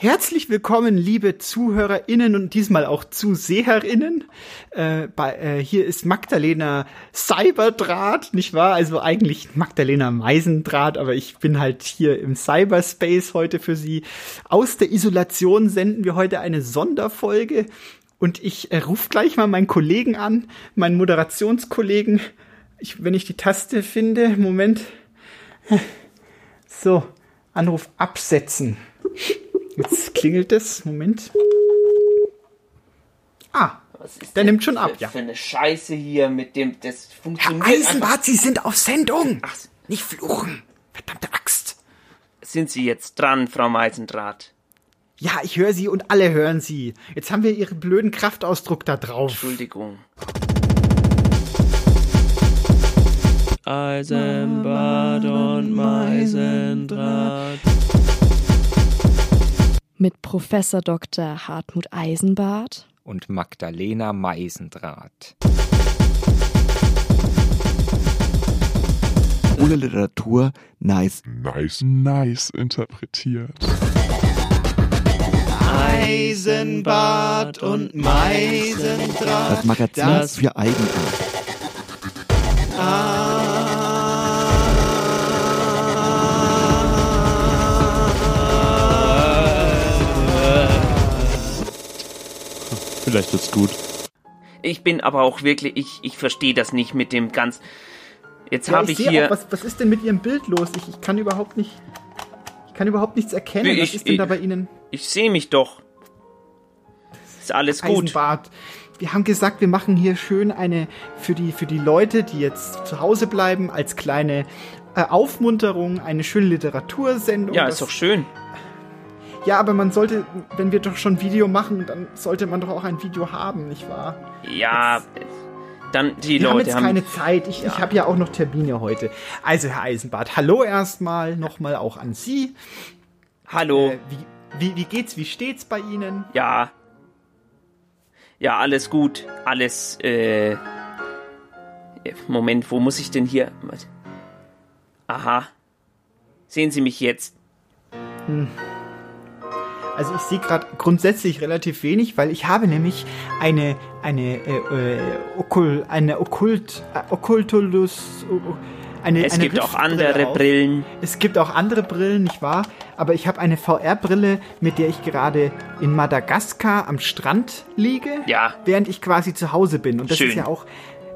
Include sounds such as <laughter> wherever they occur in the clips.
Herzlich willkommen, liebe ZuhörerInnen und diesmal auch ZuseherInnen. Äh, bei, äh, hier ist Magdalena Cyberdraht, nicht wahr? Also eigentlich Magdalena Meisendraht, aber ich bin halt hier im Cyberspace heute für Sie. Aus der Isolation senden wir heute eine Sonderfolge und ich äh, rufe gleich mal meinen Kollegen an, meinen Moderationskollegen. Ich, wenn ich die Taste finde, Moment. So, Anruf absetzen. Jetzt klingelt es. Moment. Ah, der nimmt schon ab, ja. Für eine Scheiße hier mit dem, das Herr funktioniert Eisenbart, Sie sind auf Sendung. Ach, Nicht fluchen. Verdammte Axt. sind Sie jetzt dran, Frau Meisendraht? Ja, ich höre Sie und alle hören Sie. Jetzt haben wir Ihren blöden Kraftausdruck da drauf. Entschuldigung. Eisenbad und Meisendraht. Mit Professor Dr. Hartmut Eisenbart und Magdalena Meisendraht. Ohne Literatur nice. Nice, nice interpretiert. Eisenbad und Meisendraht. Das Magazin Das- für Eigenart. Vielleicht wird's gut. Ich bin aber auch wirklich, ich, ich verstehe das nicht mit dem ganz. Jetzt Ja, habe ich ich hier. auch, was, was ist denn mit Ihrem Bild los? Ich, ich kann überhaupt nicht, ich kann überhaupt nichts erkennen. Nee, was ich- ist denn ich- da bei Ihnen? Ich sehe mich doch. Ist alles gut. Eisenbart. Wir haben gesagt, wir machen hier schön eine für die für die Leute, die jetzt zu Hause bleiben, als kleine äh, Aufmunterung eine schöne Literatursendung. Ja, Das- ist doch schön. Ja, aber man sollte, wenn wir doch schon Video machen, dann sollte man doch auch ein Video haben, nicht wahr? Ja, dann die Wir haben Leute jetzt haben. keine Zeit. Ich, ich habe ja auch noch Termine heute. Also, Herr Eisenbart, hallo erstmal, nochmal auch an Sie. Hallo. Äh, wie, wie, wie geht's, wie steht's bei Ihnen? Ja. Ja, alles gut. Alles, äh. Moment, wo muss ich denn hier. Aha. Sehen Sie mich jetzt? Also ich sehe gerade grundsätzlich relativ wenig, weil ich habe nämlich eine eine äh, äh, Okul, eine Okkult äh, Okkultulus o- eine Es eine gibt auch andere auf. Brillen. Es gibt auch andere Brillen, nicht wahr? Aber ich habe eine VR-Brille, mit der ich gerade in Madagaskar am Strand liege, Ja. während ich quasi zu Hause bin. Und das Schön. ist ja auch,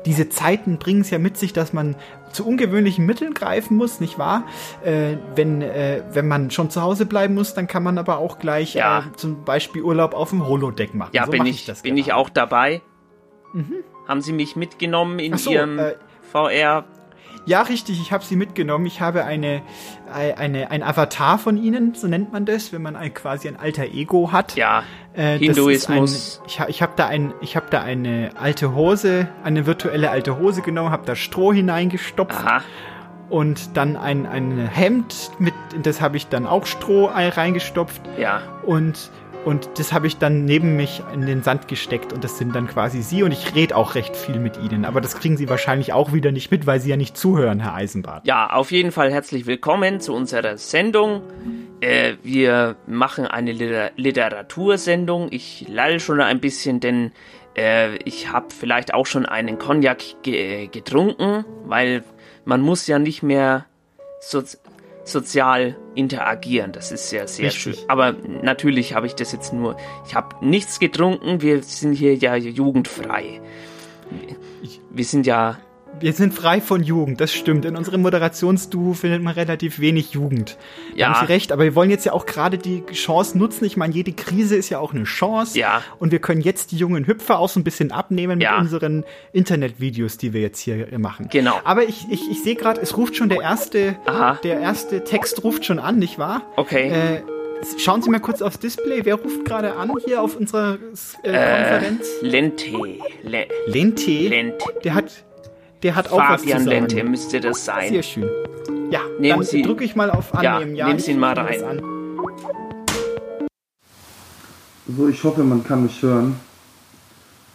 diese Zeiten bringen es ja mit sich, dass man zu ungewöhnlichen Mitteln greifen muss, nicht wahr? Äh, wenn, äh, wenn man schon zu Hause bleiben muss, dann kann man aber auch gleich Ja. äh, zum Beispiel Urlaub auf dem Holodeck machen. Ja, so bin ich, das bin ich auch dabei. Haben Sie mich mitgenommen in so, Ihrem äh, VR? Ja, richtig, ich habe sie mitgenommen. Ich habe eine, eine, eine, ein Avatar von ihnen, so nennt man das, wenn man ein, quasi ein alter Ego hat. Ja. Äh, das Hinduismus. Ist ein, ich ich habe da, ein, ich hab da eine alte Hose, eine virtuelle alte Hose genommen, habe da Stroh hineingestopft Aha. und dann ein, ein Hemd, mit, in das habe ich dann auch Stroh ein- reingestopft Ja. und, und das habe ich dann neben mich in den Sand gesteckt und das sind dann quasi sie und ich rede auch recht viel mit ihnen. Aber das kriegen sie wahrscheinlich auch wieder nicht mit, weil sie ja nicht zuhören, Herr Eisenbart. Ja, auf jeden Fall herzlich willkommen zu unserer Sendung. Äh, wir machen eine Liter Literatursendung. Ich lall schon ein bisschen, denn äh, ich habe vielleicht auch schon einen Cognac ge getrunken, weil man muss ja nicht mehr so sozial interagieren. Das ist ja sehr Richtig. schön. Aber natürlich habe ich das jetzt nur. Ich habe nichts getrunken. Wir sind hier ja jugendfrei. Wir sind ja Wir sind frei von Jugend, das stimmt. In unserem Moderationsduo findet man relativ wenig Jugend. Da Ja. haben Sie recht, aber wir wollen jetzt ja auch gerade die Chance nutzen. Ich meine, jede Krise ist ja auch eine Chance. Ja. Und wir können jetzt die jungen Hüpfer auch so ein bisschen abnehmen mit Ja. unseren Internetvideos, die wir jetzt hier machen. Genau. Aber ich, ich, ich sehe gerade, es ruft schon der erste, Aha. der erste Text ruft schon an, nicht wahr? Okay. Äh, schauen Sie mal kurz aufs Display. Wer ruft gerade an hier auf unserer äh, Konferenz? Lente. Le Lente. Lente. Der hat, der hat auch was zu Fabian sagen. Lente müsste das sein. Sehr schön. Ja, Nehmen dann Sie- drücke ich mal auf Ja, Annehmen. Ja, nehmen Sie ihn mal rein. an. So, ich hoffe, man kann mich hören.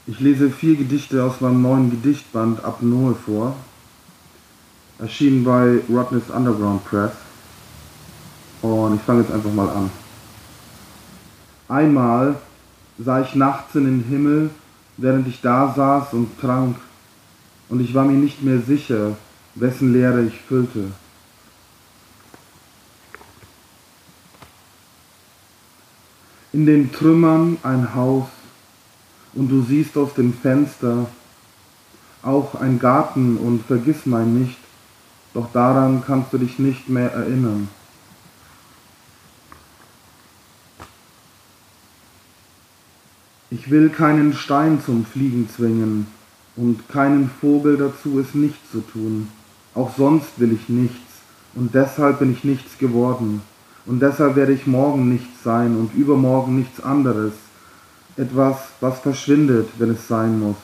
Ich lese vier Gedichte aus meinem neuen Gedichtband Apnoe vor. Erschienen bei Rodney's Underground Press. Und ich fange jetzt einfach mal an. Einmal sah ich nachts in den Himmel, während ich da saß und trank, und ich war mir nicht mehr sicher, wessen Leere ich füllte. In den Trümmern ein Haus, und du siehst aus dem Fenster auch ein Garten und vergiss mein nicht, doch daran kannst du dich nicht mehr erinnern. Ich will keinen Stein zum Fliegen zwingen und keinen Vogel dazu, es nicht zu tun. Auch sonst will ich nichts und deshalb bin ich nichts geworden. Und deshalb werde ich morgen nichts sein und übermorgen nichts anderes. Etwas, was verschwindet, wenn es sein muss.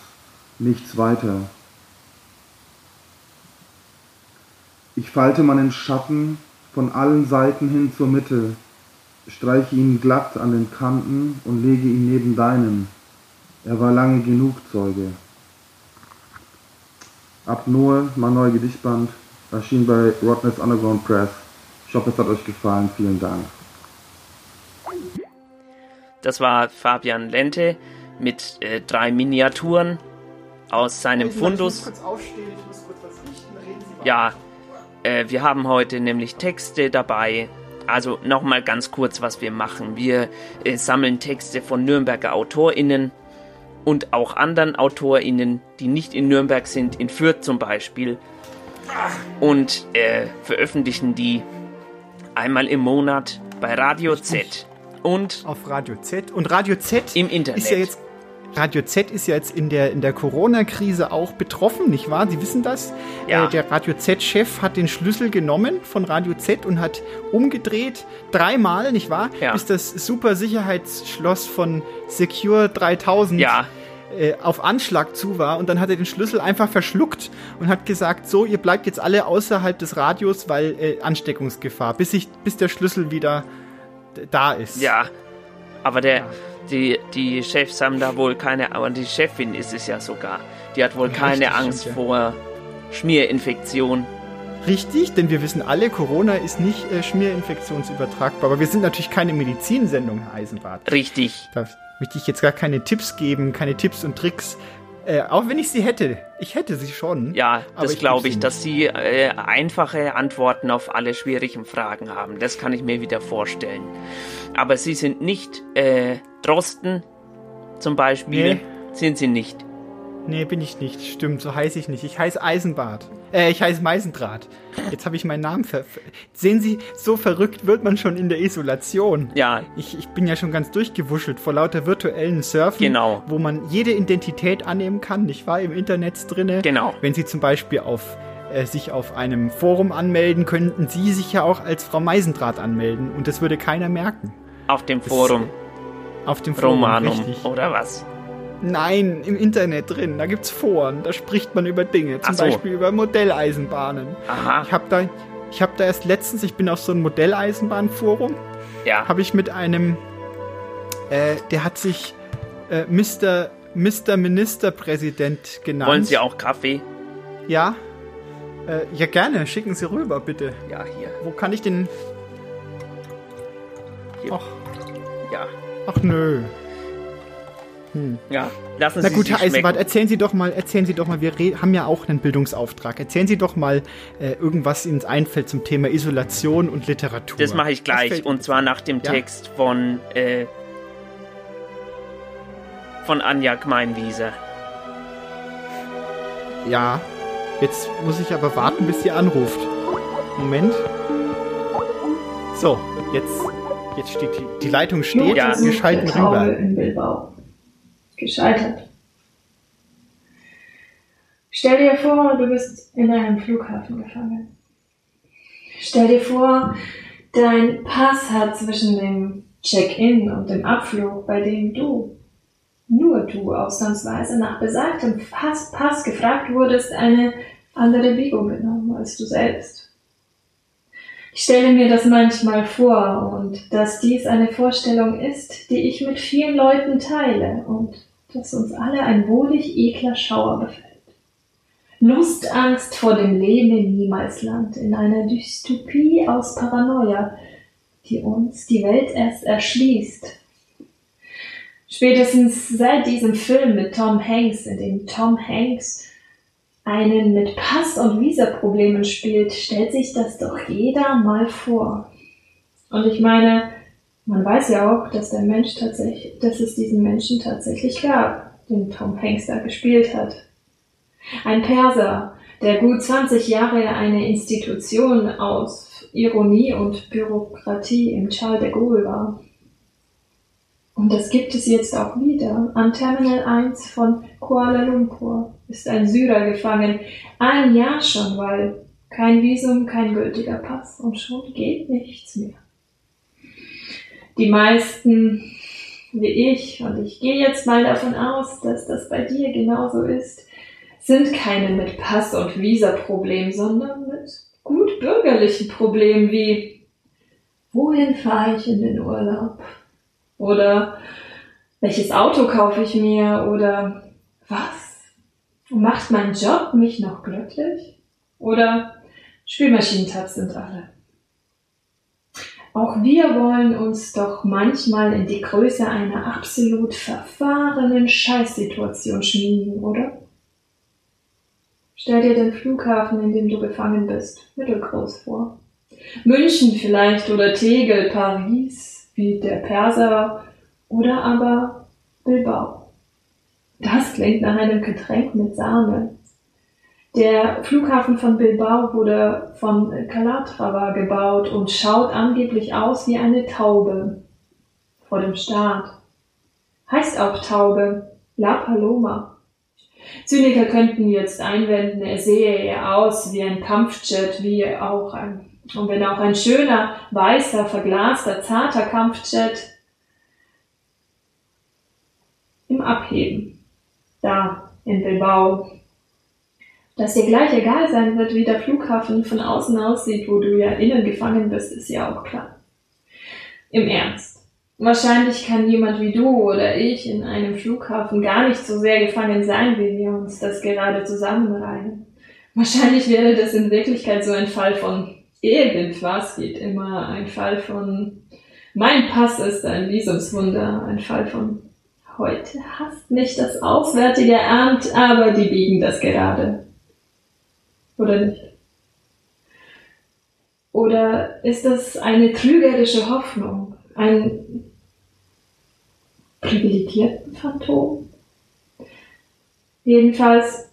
Nichts weiter. Ich falte meinen Schatten von allen Seiten hin zur Mitte, streiche ihn glatt an den Kanten und lege ihn neben deinen. Er war lange genug Zeuge. Ab Noah, mein neuer Gedichtband, erschien bei Rodney's Underground Press. Ich hoffe, es hat euch gefallen. Vielen Dank. Das war Fabian Lente mit äh, drei Miniaturen aus seinem Fundus. Ja, äh, wir haben heute nämlich Texte dabei. Also nochmal ganz kurz, was wir machen. Wir äh, sammeln Texte von Nürnberger AutorInnen und auch anderen AutorInnen, die nicht in Nürnberg sind, in Fürth zum Beispiel. Und äh, veröffentlichen die einmal im Monat bei Radio Z und auf Radio Z. Und Radio Z im Internet. ist ja jetzt Radio Z ist ja jetzt in der, in der Corona-Krise auch betroffen, nicht wahr? Sie wissen das? Ja. Äh, der Radio Z-Chef hat den Schlüssel genommen von Radio Z und hat umgedreht, dreimal, nicht wahr? Ja. Bis das super Sicherheitsschloss von Secure 3000 Ja, äh, auf Anschlag zu war. Und dann hat er den Schlüssel einfach verschluckt und hat gesagt, so, ihr bleibt jetzt alle außerhalb des Radios, weil äh, Ansteckungsgefahr, bis, ich, bis der Schlüssel wieder da ist. ja. Aber der, die, die Chefs haben da wohl keine, aber die Chefin ist es ja sogar. Die hat wohl Ja, keine richtig, Angst ja. vor Schmierinfektion. Richtig, denn wir wissen alle, Corona ist nicht äh, schmierinfektionsübertragbar, aber wir sind natürlich keine Medizinsendung, Herr Eisenbart. Richtig. Da möchte ich jetzt gar keine Tipps geben, keine Tipps und Tricks. Äh, auch wenn ich sie hätte. Ich hätte sie schon. Ja, das glaube ich, nicht. dass sie äh, einfache Antworten auf alle schwierigen Fragen haben. Das kann ich mir wieder vorstellen. Aber sie sind nicht äh, Drosten zum Beispiel. Nee. Sind sie nicht. Nee, bin ich nicht. Stimmt, so heiße ich nicht. Ich heiße Eisenbart. Äh, ich heiße Meisendraht. Jetzt habe ich meinen Namen ver... Sehen Sie, so verrückt wird man schon in der Isolation. Ja, Ich, ich bin ja schon ganz durchgewuschelt vor lauter virtuellen Surfen, Genau. wo man jede Identität annehmen kann, nicht wahr? Im Internet drinne. Genau. Wenn Sie zum Beispiel auf, äh, sich auf einem Forum anmelden, könnten Sie sich ja auch als Frau Meisendraht anmelden und das würde keiner merken. auf dem Forum Auf dem Forum, Romanum richtig. oder was? Nein, im Internet drin, da gibt's Foren, da spricht man über Dinge, zum so. Beispiel über Modelleisenbahnen. Aha, Ich habe da, ich habe da erst letztens, ich bin auf so einem Modelleisenbahnforum, ja. habe ich mit einem, äh, der hat sich äh, Mr. Mr. Ministerpräsident genannt. Wollen Sie auch Kaffee? Ja. Äh, ja, gerne. Schicken Sie rüber, bitte. Ja, hier. Wo kann ich den. Hier. Ach, Ja. ach nö. Ja. Lassen Na Sie gut, sich Herr Eisenbart, erzählen Sie doch mal, erzählen Sie doch mal, wir haben ja auch einen Bildungsauftrag. Erzählen Sie doch mal äh, irgendwas Ihnen einfällt zum Thema Isolation und Literatur. Das mache ich gleich und zwar nach dem Ja? Text von äh, von Anja Gmeinwieser. Ja. Jetzt muss ich aber warten, bis sie anruft. Moment. So, jetzt, jetzt steht die, die Leitung steht. Ja. Wir schalten rüber. Gescheitert. Stell dir vor, du bist in einem Flughafen gefangen. Stell dir vor, dein Pass hat zwischen dem Check-in und dem Abflug, bei dem du, nur du ausnahmsweise nach besagtem Pass, Pass gefragt wurdest, eine andere Biegung genommen als du selbst. Ich stelle mir das manchmal vor und dass dies eine Vorstellung ist, die ich mit vielen Leuten teile und dass uns alle ein wohlig ekler Schauer befällt. Lustangst vor dem Leben im Niemalsland, in einer Dystopie aus Paranoia, die uns die Welt erst erschließt, Spätestens seit diesem Film mit Tom Hanks, in dem Tom Hanks einen mit Pass- und Visa-Problemen spielt, stellt sich das doch jeder mal vor. Und ich meine, man weiß ja auch, dass der Mensch tatsächlich, dass es diesen Menschen tatsächlich gab, den Tom Hanks da gespielt hat. Ein Perser, der gut 20 Jahre eine Institution aus Ironie und Bürokratie im Charles de Gaulle war. Und das gibt es jetzt auch wieder. Am Terminal 1 von Kuala Lumpur ist ein Syrer gefangen. Ein Jahr schon, weil kein Visum, kein gültiger Pass und schon geht nichts mehr. Die meisten, wie ich, und ich gehe jetzt mal davon aus, dass das bei dir genauso ist, sind keine mit Pass- und Visa-Problem, sondern mit gut bürgerlichen Problemen wie wohin fahre ich in den Urlaub? Oder welches Auto kaufe ich mir? Oder was? Macht mein Job mich noch glücklich? Oder Spülmaschinentabs sind alle. Auch wir wollen uns doch manchmal in die Größe einer absolut verfahrenen Scheißsituation schmieden, oder? Stell dir den Flughafen, in dem du gefangen bist, mittelgroß vor. München vielleicht oder Tegel, Paris, wie der Perser oder aber Bilbao. Das klingt nach einem Getränk mit Sahne. Der Flughafen von Bilbao wurde von Calatrava gebaut und schaut angeblich aus wie eine Taube vor dem Start. Heißt auch Taube, La Paloma. Zyniker könnten jetzt einwenden, er sehe eher aus wie ein Kampfjet, wie auch ein und wenn auch ein schöner, weißer, verglaster, zarter Kampfjet im Abheben, da in Bilbao, dass dir gleich egal sein wird, wie der Flughafen von außen aussieht, wo du ja innen gefangen bist, ist ja auch klar. Im Ernst. Wahrscheinlich kann jemand wie du oder ich in einem Flughafen gar nicht so sehr gefangen sein, wie wir uns das gerade zusammenreihen. Wahrscheinlich wäre das in Wirklichkeit so ein Fall von irgendwas geht immer. Ein Fall von mein Pass ist ein Visumswunder. Ein Fall von heute hasst mich das Auswärtige Amt, aber die biegen das gerade. Oder nicht? Oder ist das eine trügerische Hoffnung? Ein privilegierten Phantom? Jedenfalls,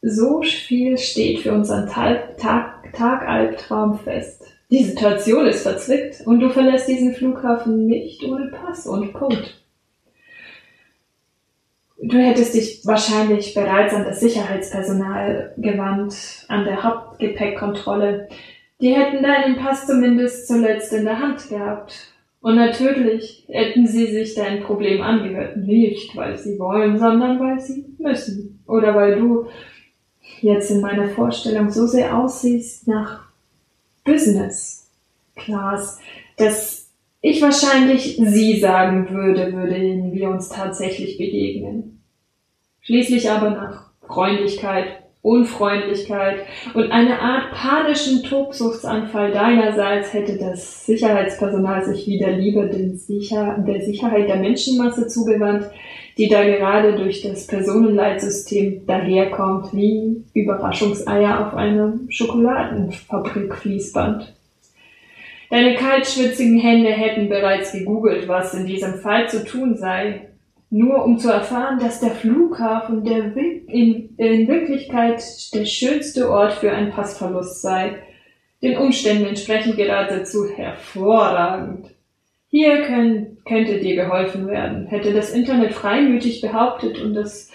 so viel steht für unseren Tag, Tag Tagalbtraum fest. Die Situation ist verzwickt und du verlässt diesen Flughafen nicht ohne Pass und Punkt. Du hättest dich wahrscheinlich bereits an das Sicherheitspersonal gewandt, an der Hauptgepäckkontrolle. Die hätten deinen Pass zumindest zuletzt in der Hand gehabt. Und natürlich hätten sie sich dein Problem angehört. Nicht, weil sie wollen, sondern weil sie müssen. Oder weil du jetzt in meiner Vorstellung so sehr aussiehst nach Business Class, dass ich wahrscheinlich sie sagen würde, würden wir uns tatsächlich begegnen. Schließlich aber nach Freundlichkeit, Unfreundlichkeit und eine Art panischen Tobsuchtsanfall deinerseits hätte das Sicherheitspersonal sich wieder lieber Sicher der Sicherheit der Menschenmasse zugewandt, die da gerade durch das Personenleitsystem daherkommt wie Überraschungseier auf einem Schokoladenfabrikfließband. Deine kaltschwitzigen Hände hätten bereits gegoogelt, was in diesem Fall zu tun sei, nur um zu erfahren, dass der Flughafen der in, in Wirklichkeit der schönste Ort für einen Passverlust sei. Den Umständen entsprechend geradezu hervorragend. Hier können, könnte dir geholfen werden. Hätte das Internet freimütig behauptet und das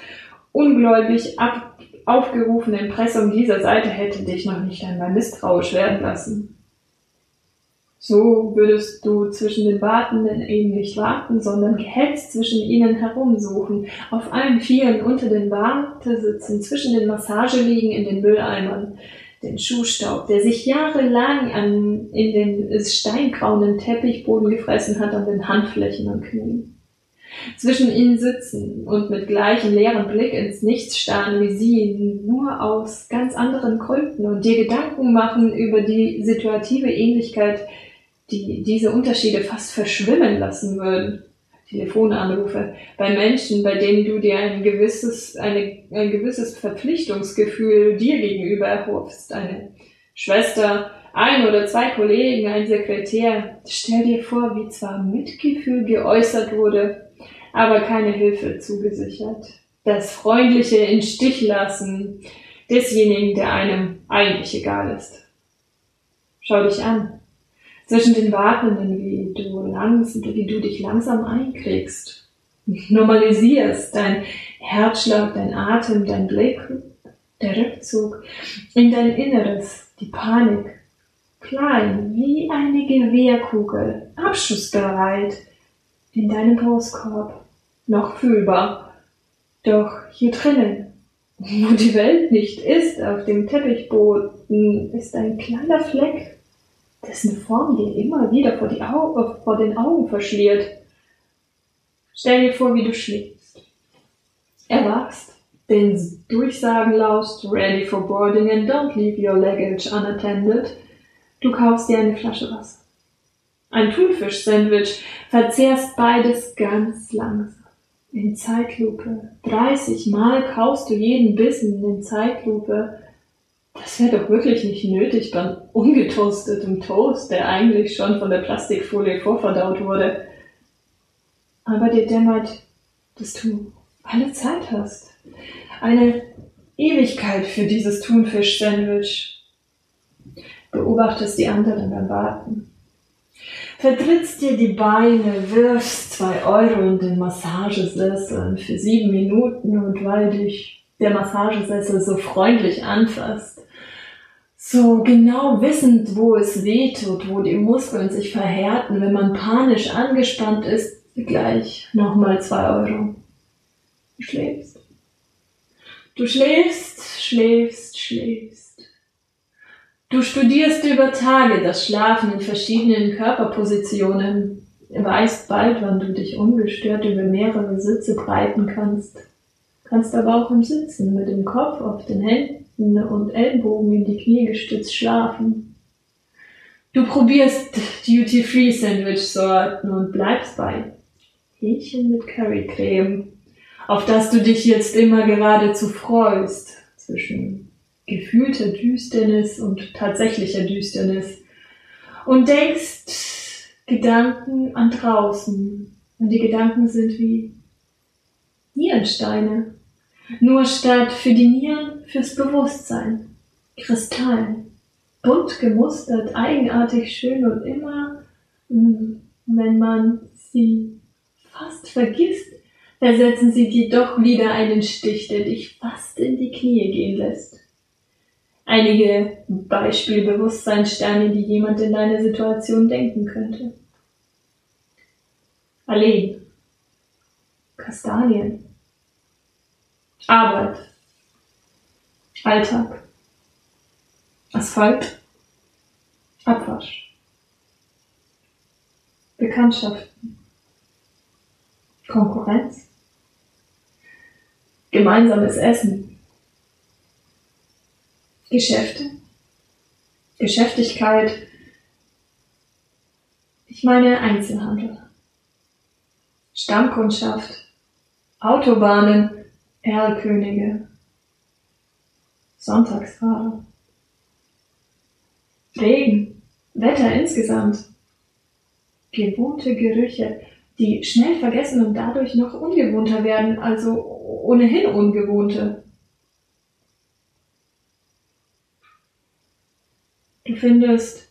ungläubig ab, aufgerufene Impressum dieser Seite hätte dich noch nicht einmal misstrauisch werden lassen. So würdest du zwischen den Wartenden eben nicht warten, sondern gehetzt zwischen ihnen herumsuchen, auf allen Vieren unter den Wartesitzen, zwischen den Massageliegen in den Mülleimern, den Schuhstaub, der sich jahrelang an, in den steingrauen Teppichboden gefressen hat, an den Handflächen und Knien. Zwischen ihnen sitzen und mit gleichem leeren Blick ins Nichts starren wie sie, nur aus ganz anderen Gründen und dir Gedanken machen über die situative Ähnlichkeit, die diese Unterschiede fast verschwimmen lassen würden. Telefonanrufe bei Menschen, bei denen du dir ein gewisses, eine, ein gewisses Verpflichtungsgefühl dir gegenüber erhoffst. Eine Schwester, ein oder zwei Kollegen, ein Sekretär. Stell dir vor, wie zwar Mitgefühl geäußert wurde, aber keine Hilfe zugesichert. Das freundliche Instichlassen desjenigen, der einem eigentlich egal ist. Schau dich an zwischen den Wartenden, wie du, langsam, wie du dich langsam einkriegst, normalisierst, dein Herzschlag, dein Atem, dein Blick, der Rückzug in dein Inneres, die Panik, klein wie eine Gewehrkugel, abschussbereit, in deinem Brustkorb, noch fühlbar, doch hier drinnen, wo die Welt nicht ist, auf dem Teppichboden, ist ein kleiner Fleck dessen Form dir immer wieder vor, Augen, vor den Augen verschliert. Stell dir vor, wie du schläfst. Erwachst, den Durchsagen laust, ready for boarding and don't leave your luggage unattended. Du kaufst dir eine Flasche Wasser. Ein Thunfisch-Sandwich, verzehrst beides ganz langsam. In Zeitlupe. 30 Mal kaust du jeden Bissen in Zeitlupe das wäre doch wirklich nicht nötig beim ungetoasteten Toast, der eigentlich schon von der Plastikfolie vorverdaut wurde. Aber dir dämmert, dass du alle Zeit hast. Eine Ewigkeit für dieses Thunfisch-Sandwich. Beobachtest die anderen beim Warten. Vertrittst dir die Beine, wirfst zwei Euro in den Massagesessel für sieben Minuten und weil dich der Massagesessel so freundlich anfasst, so genau wissend, wo es weh tut, wo die Muskeln sich verhärten, wenn man panisch angespannt ist, gleich nochmal zwei Euro. Du schläfst. Du schläfst, schläfst, schläfst. Du studierst über Tage das Schlafen in verschiedenen Körperpositionen, weißt bald, wann du dich ungestört über mehrere Sitze breiten kannst kannst aber auch im Sitzen mit dem Kopf auf den Händen und Ellbogen in die Knie gestützt schlafen. Du probierst Duty-Free-Sandwich-Sorten und bleibst bei Hähnchen mit Currycreme, auf das du dich jetzt immer geradezu freust, zwischen gefühlter Düsternis und tatsächlicher Düsternis. Und denkst Gedanken an draußen. Und die Gedanken sind wie Nierensteine. Nur statt für die Nieren fürs Bewusstsein. Kristall. Bunt gemustert, eigenartig schön und immer, hm, wenn man sie fast vergisst, versetzen sie dir doch wieder einen Stich, der dich fast in die Knie gehen lässt. Einige Beispielbewusstseinssterne, die jemand in deiner Situation denken könnte. Alleen. Kastanien. Arbeit, Alltag, Asphalt, Abwasch, Bekanntschaften, Konkurrenz, gemeinsames Essen, Geschäfte, Geschäftigkeit, ich meine Einzelhandel, Stammkundschaft, Autobahnen, Erlkönige, Sonntagsfahrer, Regen, Wetter insgesamt, gewohnte Gerüche, die schnell vergessen und dadurch noch ungewohnter werden, also ohnehin ungewohnte. Du findest,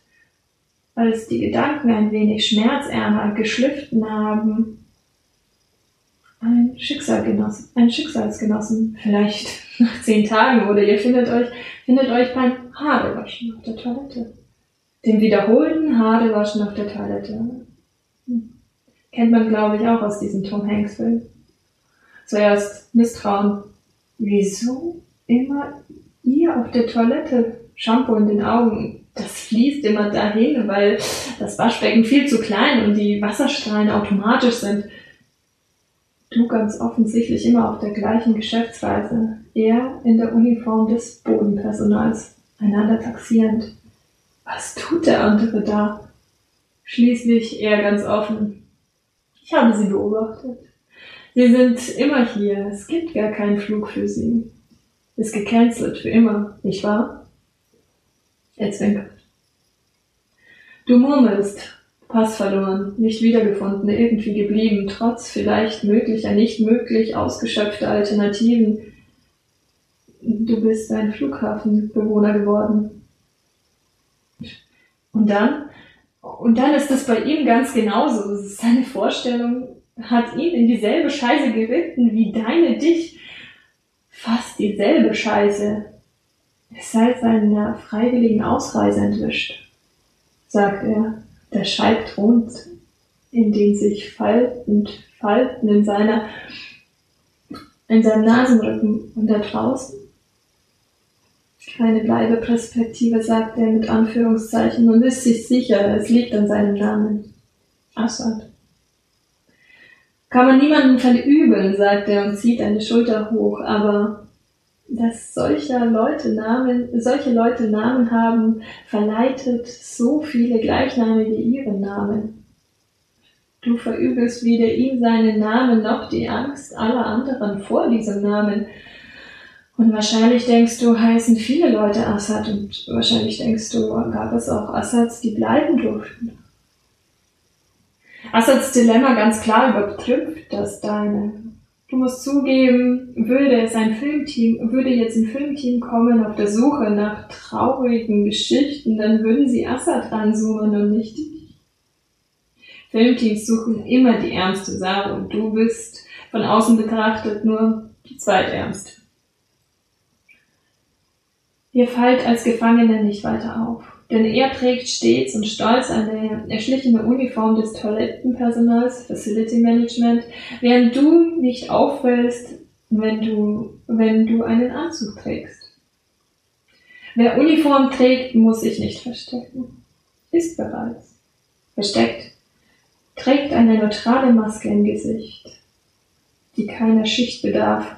als die Gedanken ein wenig schmerzärmer geschliffen haben, ein Schicksalgenossen, ein Schicksalsgenossen, vielleicht <laughs> nach zehn Tagen oder ihr findet euch, findet euch beim Haarewaschen auf der Toilette. Dem wiederholten Haarewaschen auf der Toilette. Hm. Kennt man, glaube ich, auch aus diesem Tom Hanks Film. Zuerst Misstrauen. Wieso immer ihr auf der Toilette Shampoo in den Augen? Das fließt immer dahin, weil das Waschbecken viel zu klein und die Wasserstrahlen automatisch sind. Du ganz offensichtlich immer auf der gleichen Geschäftsreise, er in der Uniform des Bodenpersonals, einander taxierend. Was tut der andere da? Schließlich er ganz offen. Ich habe sie beobachtet. Sie sind immer hier. Es gibt gar keinen Flug für sie. Ist gecancelt für immer, nicht wahr? Er zwinkert. Du murmelst. Pass verloren, nicht wiedergefunden, irgendwie geblieben, trotz vielleicht möglicher, nicht möglich ausgeschöpfter Alternativen. Du bist ein Flughafenbewohner geworden. Und dann, und dann ist es bei ihm ganz genauso. Seine Vorstellung hat ihn in dieselbe Scheiße geritten wie deine dich. Fast dieselbe Scheiße. Es sei seiner freiwilligen Ausreise entwischt, sagt er. Der Schalk thront in den sich faltend Falten in seiner, in seinem Nasenrücken und da draußen. Keine Bleibeperspektive, sagt er mit Anführungszeichen und ist sich sicher, es liegt an seinem Namen. Assad. Kann man niemanden verübeln, sagt er und zieht eine Schulter hoch, aber dass solcher Leute Namen, solche Leute Namen haben, verleitet so viele gleichnamige ihren Namen. Du verübelst weder ihm seinen Namen noch die Angst aller anderen vor diesem Namen. Und wahrscheinlich denkst du, heißen viele Leute Assad und wahrscheinlich denkst du, gab es auch Assads, die bleiben durften. Assads Dilemma ganz klar übertrifft das deine. Du musst zugeben, würde es ein Filmteam, würde jetzt ein Filmteam kommen auf der Suche nach traurigen Geschichten, dann würden sie Assad ranzoomen und nicht dich. Filmteams suchen immer die ärmste Sau und du bist von außen betrachtet nur die zweitärmste. Ihr fallt als Gefangene nicht weiter auf denn er trägt stets und stolz eine erschlichene Uniform des Toilettenpersonals, Facility Management, während du nicht auffällst, wenn du, wenn du einen Anzug trägst. Wer Uniform trägt, muss sich nicht verstecken. Ist bereits. Versteckt. Trägt eine neutrale Maske im Gesicht, die keiner Schicht bedarf.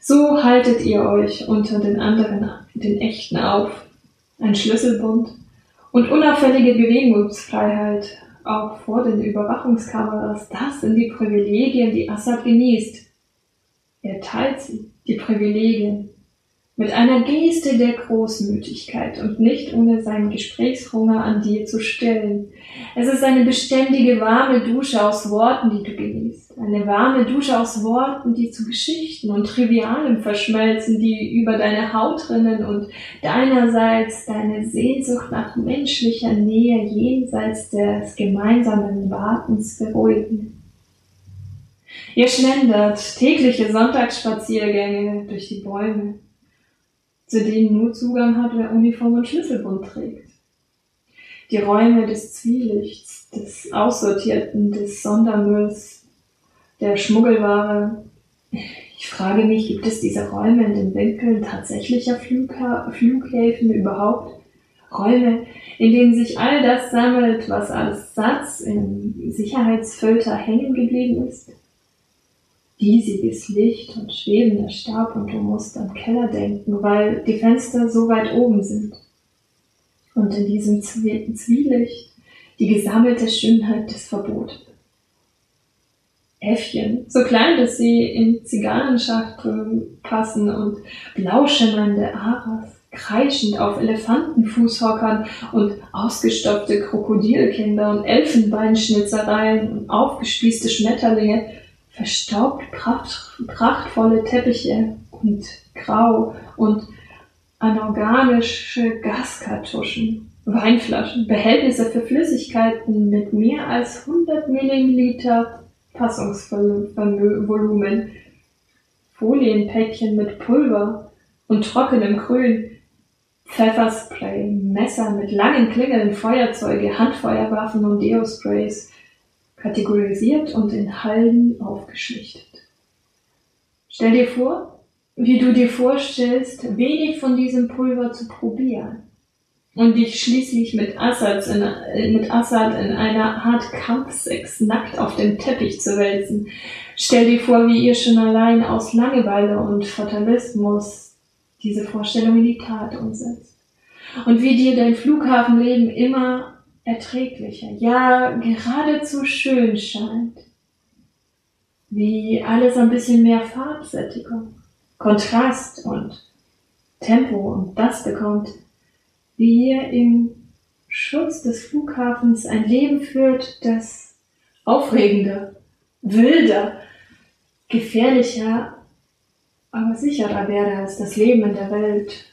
So haltet ihr euch unter den anderen, den Echten auf, ein Schlüsselbund und unauffällige Bewegungsfreiheit auch vor den Überwachungskameras, das sind die Privilegien, die Assad genießt. Er teilt sie, die Privilegien, mit einer Geste der Großmütigkeit und nicht ohne seinen Gesprächshunger an dir zu stillen. Es ist eine beständige warme Dusche aus Worten, die du genießt. Eine warme Dusche aus Worten, die zu Geschichten und Trivialem verschmelzen, die über deine Haut rinnen und deinerseits deine Sehnsucht nach menschlicher Nähe jenseits des gemeinsamen Wartens beruhigen. Ihr schlendert tägliche Sonntagsspaziergänge durch die Bäume zu denen nur Zugang hat, wer Uniform und Schlüsselbund trägt. Die Räume des Zwielichts, des Aussortierten, des Sondermülls, der Schmuggelware. Ich frage mich, gibt es diese Räume in den Winkeln tatsächlicher Flugha Flughäfen überhaupt? Räume, in denen sich all das sammelt, was als Satz im Sicherheitsfilter hängen geblieben ist? Riesiges Licht und schwebender Staub und du musst am Keller denken, weil die Fenster so weit oben sind. Und in diesem Zwielicht die gesammelte Schönheit des Verbotes. Äffchen, so klein, dass sie in Zigarrenschachteln passen und blau schimmernde Aras, kreischend auf Elefantenfußhockern und ausgestopfte Krokodilkinder und Elfenbeinschnitzereien und aufgespießte Schmetterlinge verstaubt pracht, prachtvolle Teppiche und grau und anorganische Gaskartuschen, Weinflaschen, Behältnisse für Flüssigkeiten mit mehr als 100 Milliliter Fassungsvolumen, Folienpäckchen mit Pulver und trockenem Grün, Pfefferspray, Messer mit langen Klingeln, Feuerzeuge, Handfeuerwaffen und Deosprays, kategorisiert und in Halden aufgeschlichtet. Stell dir vor, wie du dir vorstellst, wenig von diesem Pulver zu probieren und dich schließlich mit Assad in, mit Assad in einer Art Kampfsex nackt auf dem Teppich zu wälzen. Stell dir vor, wie ihr schon allein aus Langeweile und Fatalismus diese Vorstellung in die Tat umsetzt. Und wie dir dein Flughafenleben immer erträglicher, ja geradezu schön scheint. Wie alles ein bisschen mehr Farbsättigung, Kontrast und Tempo und das bekommt, wie ihr im Schutz des Flughafens ein Leben führt, das aufregender, wilder, gefährlicher, aber sicherer wäre als das Leben in der Welt.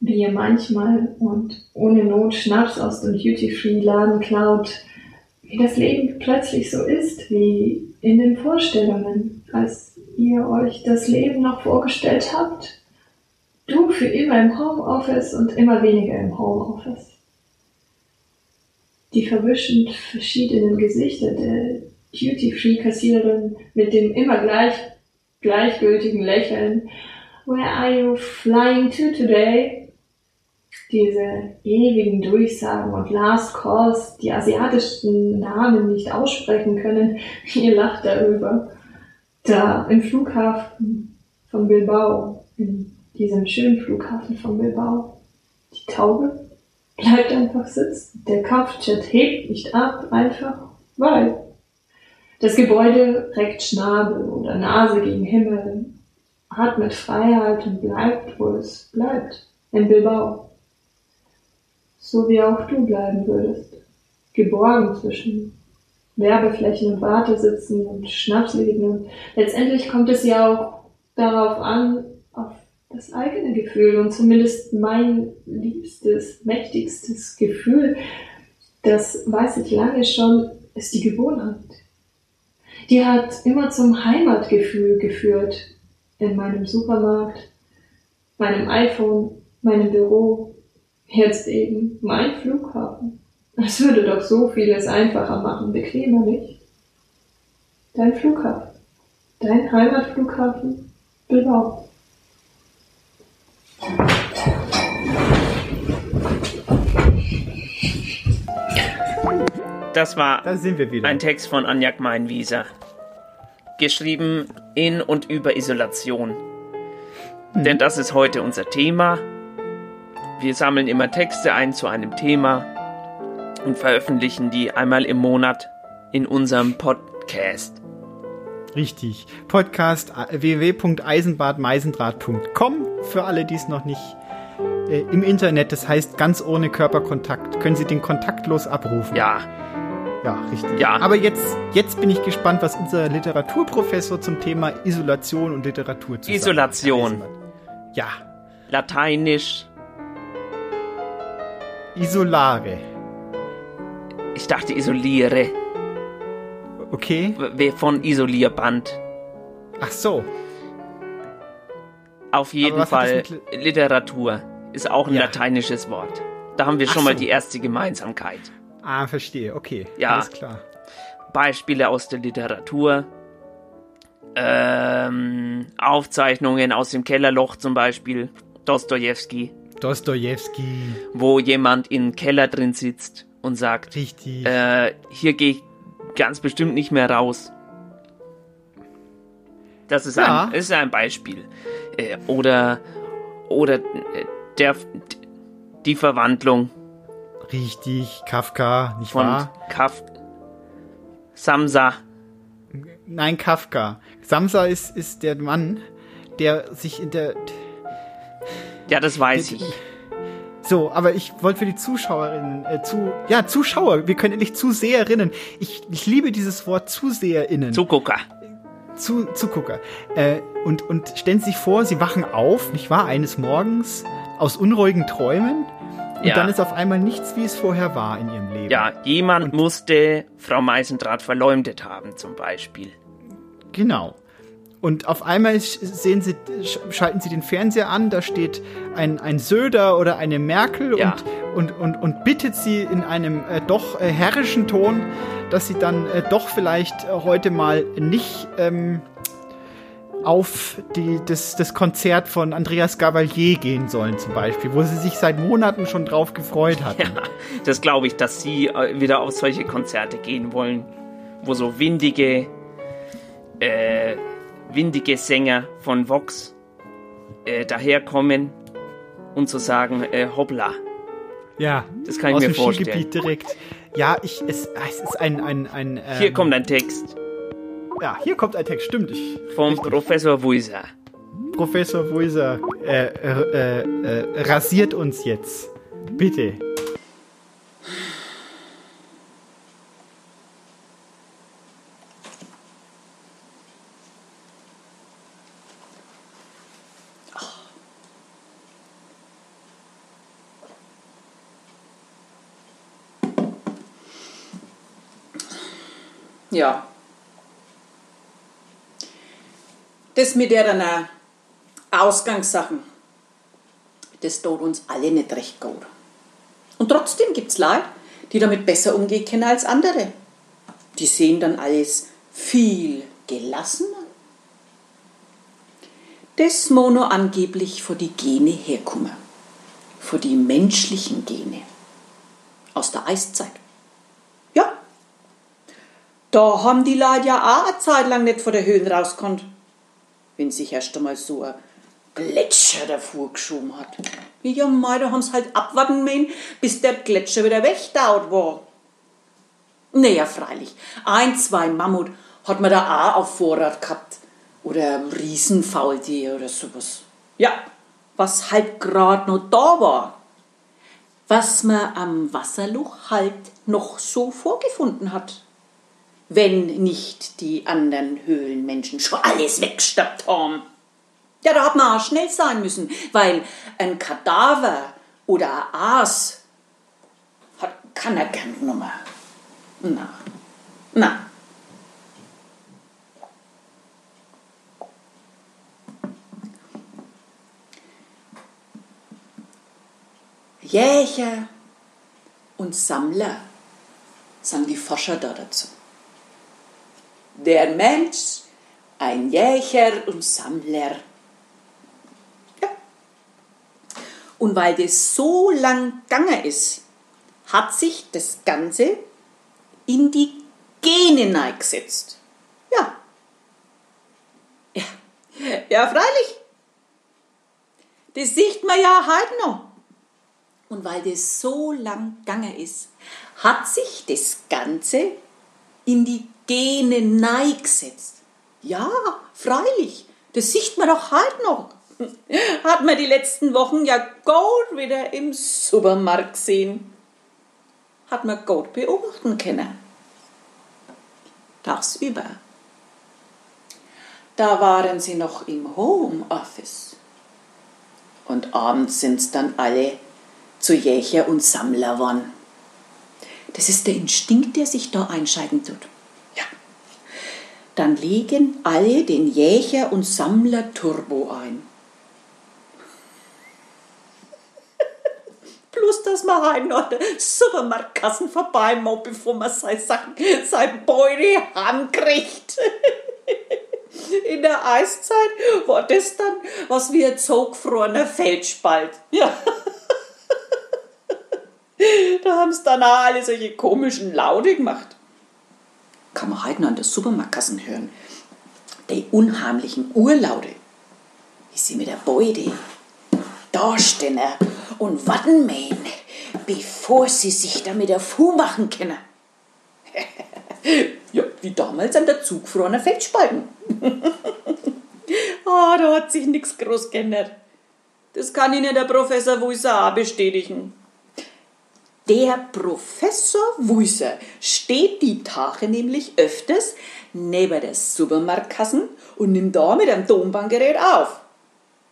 Wie ihr manchmal und ohne Not Schnaps aus dem Duty-Free-Laden klaut, wie das Leben plötzlich so ist, wie in den Vorstellungen, als ihr euch das Leben noch vorgestellt habt. Du für immer im Homeoffice und immer weniger im Homeoffice. Die verwischend verschiedenen Gesichter der Duty-Free-Kassiererin mit dem immer gleich gleichgültigen Lächeln. Where are you flying to today? Diese ewigen Durchsagen und Last Calls, die asiatischen Namen nicht aussprechen können. <laughs> Ihr lacht darüber. Da im Flughafen von Bilbao, in diesem schönen Flughafen von Bilbao. Die Taube bleibt einfach sitzen. Der Kampfjet hebt nicht ab, einfach weil. Das Gebäude reckt Schnabel oder Nase gegen Himmel, atmet Freiheit und bleibt, wo es bleibt, in Bilbao. So wie auch du bleiben würdest, geborgen zwischen Werbeflächen und Wartesitzen und Schnapsläden und letztendlich kommt es ja auch darauf an, auf das eigene Gefühl und zumindest mein liebstes, mächtigstes Gefühl, das weiß ich lange schon, ist die Gewohnheit. Die hat immer zum Heimatgefühl geführt. In meinem Supermarkt, meinem iPhone, meinem Büro, jetzt eben mein Flughafen. Es würde doch so vieles einfacher machen, bequemer nicht. Dein Flughafen, dein Heimatflughafen, Bilbao. Das war Da sind wir wieder. ein Text von Anja Gmeinwieser. Geschrieben in und über Isolation. Denn das ist heute unser Thema. Wir sammeln immer Texte ein zu einem Thema und veröffentlichen die einmal im Monat in unserem Podcast. Richtig. Podcast äh, www.eisenbadmeisendraht.com für alle, die es noch nicht äh, im Internet, das heißt ganz ohne Körperkontakt, können Sie den kontaktlos abrufen. Ja, Ja, richtig. Ja. Aber jetzt, jetzt bin ich gespannt, was unser Literaturprofessor zum Thema Isolation und Literatur zu sagen Isolation. hat. Ja, Lateinisch. Isolare. Ich dachte isoliere. Okay. Von Isolierband. Ach so. Auf jeden Fall Literatur ist auch ein Ja. lateinisches Wort. Da haben wir Ach schon mal so. die erste Gemeinsamkeit. Ah, verstehe. Okay. Ja. Alles klar. Beispiele aus der Literatur, ähm, Aufzeichnungen aus dem Kellerloch zum Beispiel, Dostojewski, Dostojewski. wo jemand im Keller drin sitzt und sagt, Richtig. äh, hier gehe ich ganz bestimmt nicht mehr raus. Das ist, Ja. ein, ist ein Beispiel. Äh, oder oder äh, der, die Verwandlung Richtig. Kafka, nicht von wahr? Kaf Samsa. Nein, Kafka. Samsa ist, ist der Mann, der sich in der. Ja, das weiß ich. So, aber ich wollte für die Zuschauerinnen, äh, zu, ja, Zuschauer, wir können endlich Zuseherinnen. Ich, ich liebe dieses Wort Zuseherinnen. Zugucker. zu, Zugucker. Äh, und, und stellen Sie sich vor, Sie wachen auf, nicht wahr, eines Morgens aus unruhigen Träumen und Ja. dann ist auf einmal nichts, wie es vorher war in Ihrem Leben. Ja, jemand musste Frau Meisendraht verleumdet haben, zum Beispiel. Genau. Und auf einmal sehen Sie, sch- schalten Sie den Fernseher an, da steht ein, ein Söder oder eine Merkel Ja. und, und, und, und bittet Sie in einem äh, doch äh, herrischen Ton, dass Sie dann äh, doch vielleicht äh, heute mal nicht ähm, auf die, das, das Konzert von Andreas Gavalier gehen sollen, zum Beispiel, wo Sie sich seit Monaten schon drauf gefreut hatten. Ja, das glaube ich, dass sie äh, wieder auf solche Konzerte gehen wollen, wo so windige, windige Sänger von Vox äh, daherkommen und zu sagen, äh, hoppla, Ja, Das kann ich aus mir dem vorstellen. Skigebiet direkt. Ja, ich, es, es ist ein, ein, ein ähm, Hier kommt ein Text Ja, hier kommt ein Text, stimmt. Ich, vom richtig. Professor Wuiser. Professor Wuiser äh, äh, äh, rasiert uns jetzt. Bitte. Ja. Das mit deren äh, Ausgangssachen, das tut uns alle nicht recht gut. Und trotzdem gibt es Leute, die damit besser umgehen können als andere. Die sehen dann alles viel gelassener. Das nur angeblich vor die Gene herkommen. Vor die menschlichen Gene. Aus der Eiszeit. Da haben die Leute ja auch eine Zeit lang nicht vor der Höhlen rauskommt. Wenn sich erst einmal so ein Gletscher davor geschoben hat. Ja, mei, da haben sie halt abwarten müssen, bis der Gletscher wieder wegdaut war. Naja, freilich. Ein, zwei Mammut hat man da auch auf Vorrat gehabt. Oder Riesenfaultier oder sowas. Ja, was halt grad noch da war. Was man am Wasserloch halt noch so vorgefunden hat wenn nicht die anderen Höhlenmenschen schon alles weggestoppt haben. Ja, da hat man auch schnell sein müssen, weil ein Kadaver oder ein Aas hat keiner gern genommen. Na, na. Jäger und Sammler, sagen die Forscher da dazu der Mensch ein Jäger und Sammler. Ja. Und weil das so lang gegangen ist, hat sich das Ganze in die Gene eingesetzt. Ja. Ja, ja freilich. Das sieht man ja heute noch. Und weil das so lang gegangen ist, hat sich das Ganze in die Gene neigesetzt. Ja, freilich, das sieht man doch heute noch. <laughs> Hat man die letzten Wochen ja Gold wieder im Supermarkt gesehen. Hat man Gold beobachten können. Tagsüber. Da waren sie noch im Homeoffice. Und abends sind's dann alle zu Jäger und Sammler geworden. Das ist der Instinkt, der sich da einscheiden tut. Dann legen alle den Jäger und Sammler Turbo ein. <laughs> Plus, dass man halt noch der Supermarktkassen vorbei muss, bevor man seine Sachen, sein Beute heimkriegt. <laughs> In der Eiszeit war das dann was wie ein zugefrorener Feldspalt. Ja. <laughs> Da haben sie dann auch alle solche komischen Laute gemacht. Kann man heute noch an der Supermarktkassen hören. Die unheimlichen Urlaute. Wie sie mit der Beute dastehen und warten mähen, bevor sie sich damit auf Fu machen können. <laughs> ja, wie damals an der zugefrorenen Feldspalten. <laughs> Ah, da hat sich nichts groß geändert. Das kann Ihnen der Professor auch bestätigen. Der Professor Wuiser steht die Tage nämlich öfters neben der Supermarktkassen und nimmt da mit einem Tonbandgerät auf.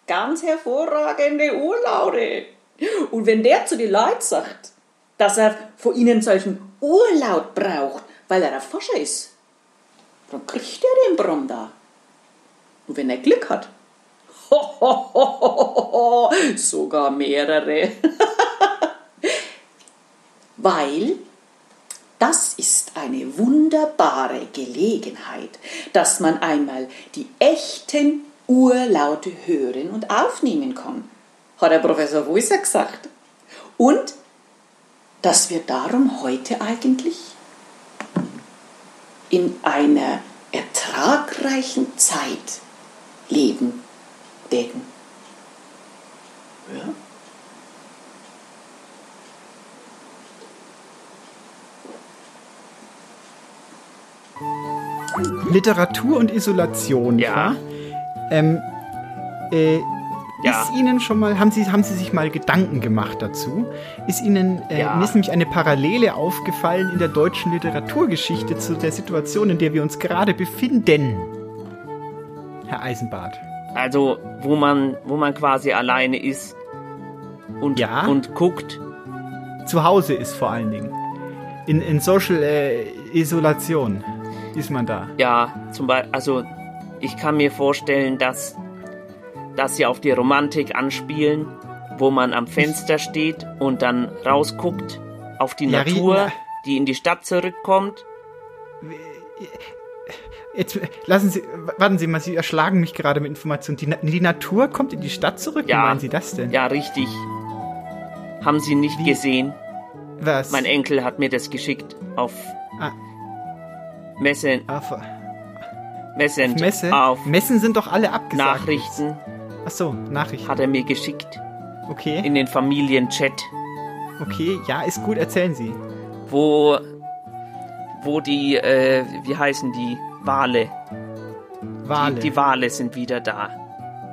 Ganz hervorragende Urlaute. Und wenn der zu den Leuten sagt, dass er von ihnen solchen Urlaut braucht, weil er ein Forscher ist, dann kriegt er den Brumm da. Und wenn er Glück hat, <laughs> sogar mehrere. <laughs> Weil das ist eine wunderbare Gelegenheit, dass man einmal die echten Urlaute hören und aufnehmen kann, hat der Professor Wuiser gesagt. Und dass wir darum heute eigentlich in einer ertragreichen Zeit leben werden. Ja? Literatur und Isolation, Ja. Ähm, äh, Ja. Ist Ihnen schon mal, haben Sie, haben Sie sich mal Gedanken gemacht dazu? Ist Ihnen, äh, Ja. mir ist nämlich eine Parallele aufgefallen in der deutschen Literaturgeschichte zu der Situation, in der wir uns gerade befinden. Herr Eisenbart. Also, wo man, wo man quasi alleine ist und, Ja. und guckt. Zu Hause ist vor allen Dingen. In, in Social äh, Isolation ist man da. Ja, zum Beispiel, also ich kann mir vorstellen, dass, dass sie auf die Romantik anspielen, wo man am Fenster steht und dann rausguckt auf die Ja, Natur, na- die in die Stadt zurückkommt. Jetzt lassen Sie, warten Sie mal, Sie erschlagen mich gerade mit Informationen. Die, Na- die Natur kommt in die Stadt zurück? Ja. Wie meinen Sie das denn? Ja, richtig. Haben Sie nicht Wie? gesehen? Was? Mein Enkel hat mir das geschickt auf Ah. Messen, Auf, auf Messenger, Messe? auf Messen sind doch alle abgesagt. Nachrichten Ach so, Nachrichten. hat er mir geschickt Okay, in den Familienchat, okay, ja, ist gut, erzählen Sie. wo wo die äh, wie heißen die Wale? Wale. Die, die Wale sind wieder da.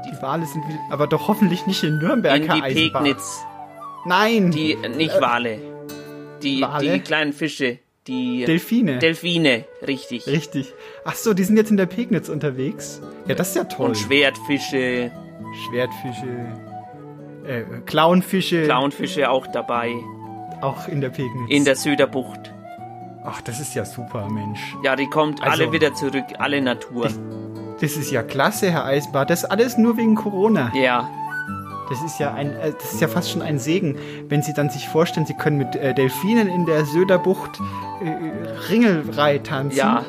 Die Wale sind wieder, aber doch hoffentlich nicht in Nürnberg, in die Eisenbart. Pegnitz. Nein, Die äh, nicht Wale. Die Wale? die kleinen Fische, die Delfine. Delfine, richtig. Richtig. Ach so, die sind jetzt in der Pegnitz unterwegs. Ja, das ist ja toll. Und Schwertfische, Schwertfische, äh, Clownfische, Clownfische auch dabei auch in der Pegnitz. in der Söderbucht. Ach, das ist ja super, Mensch. Ja, die kommt Also- alle wieder zurück, alle Natur. Das ist ja klasse, Herr Eisbart. Das ist alles nur wegen Corona. Ja, Das ist ja ein, äh, das ist ja fast schon ein Segen, wenn Sie dann sich vorstellen, Sie können mit äh, Delfinen in der Söderbucht äh, Ringelrei tanzen. ja,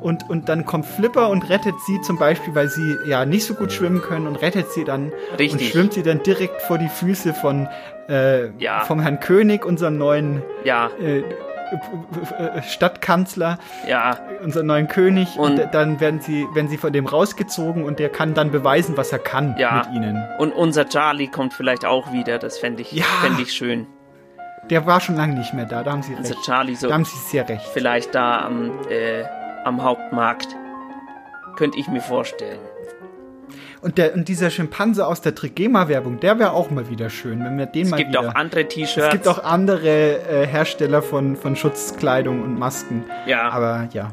Und, und dann kommt Flipper und rettet sie zum Beispiel, weil sie ja nicht so gut schwimmen können und rettet sie dann und Richtig. schwimmt sie dann direkt vor die Füße von äh, Ja. vom Herrn König, unserem neuen ja, äh, Stadtkanzler, ja, unseren neuen König. Und- Und, dann werden sie, werden sie von dem rausgezogen und der kann dann beweisen, was er kann Ja. mit ihnen. Und unser Charlie kommt vielleicht auch wieder, das fände ich, Ja. fänd ich schön. Der war schon lange nicht mehr da, da haben sie Unser recht. Charlie so Da haben sie sehr recht. vielleicht da am, äh, am Hauptmarkt. Könnte ich mir vorstellen. Und, der, und dieser Schimpanse aus der Trigema-Werbung, der wäre auch mal wieder schön, wenn wir den Es mal gibt wieder... auch andere Es T-Shirts. gibt auch andere äh, Hersteller von, von Schutzkleidung und Masken. Ja. Aber ja.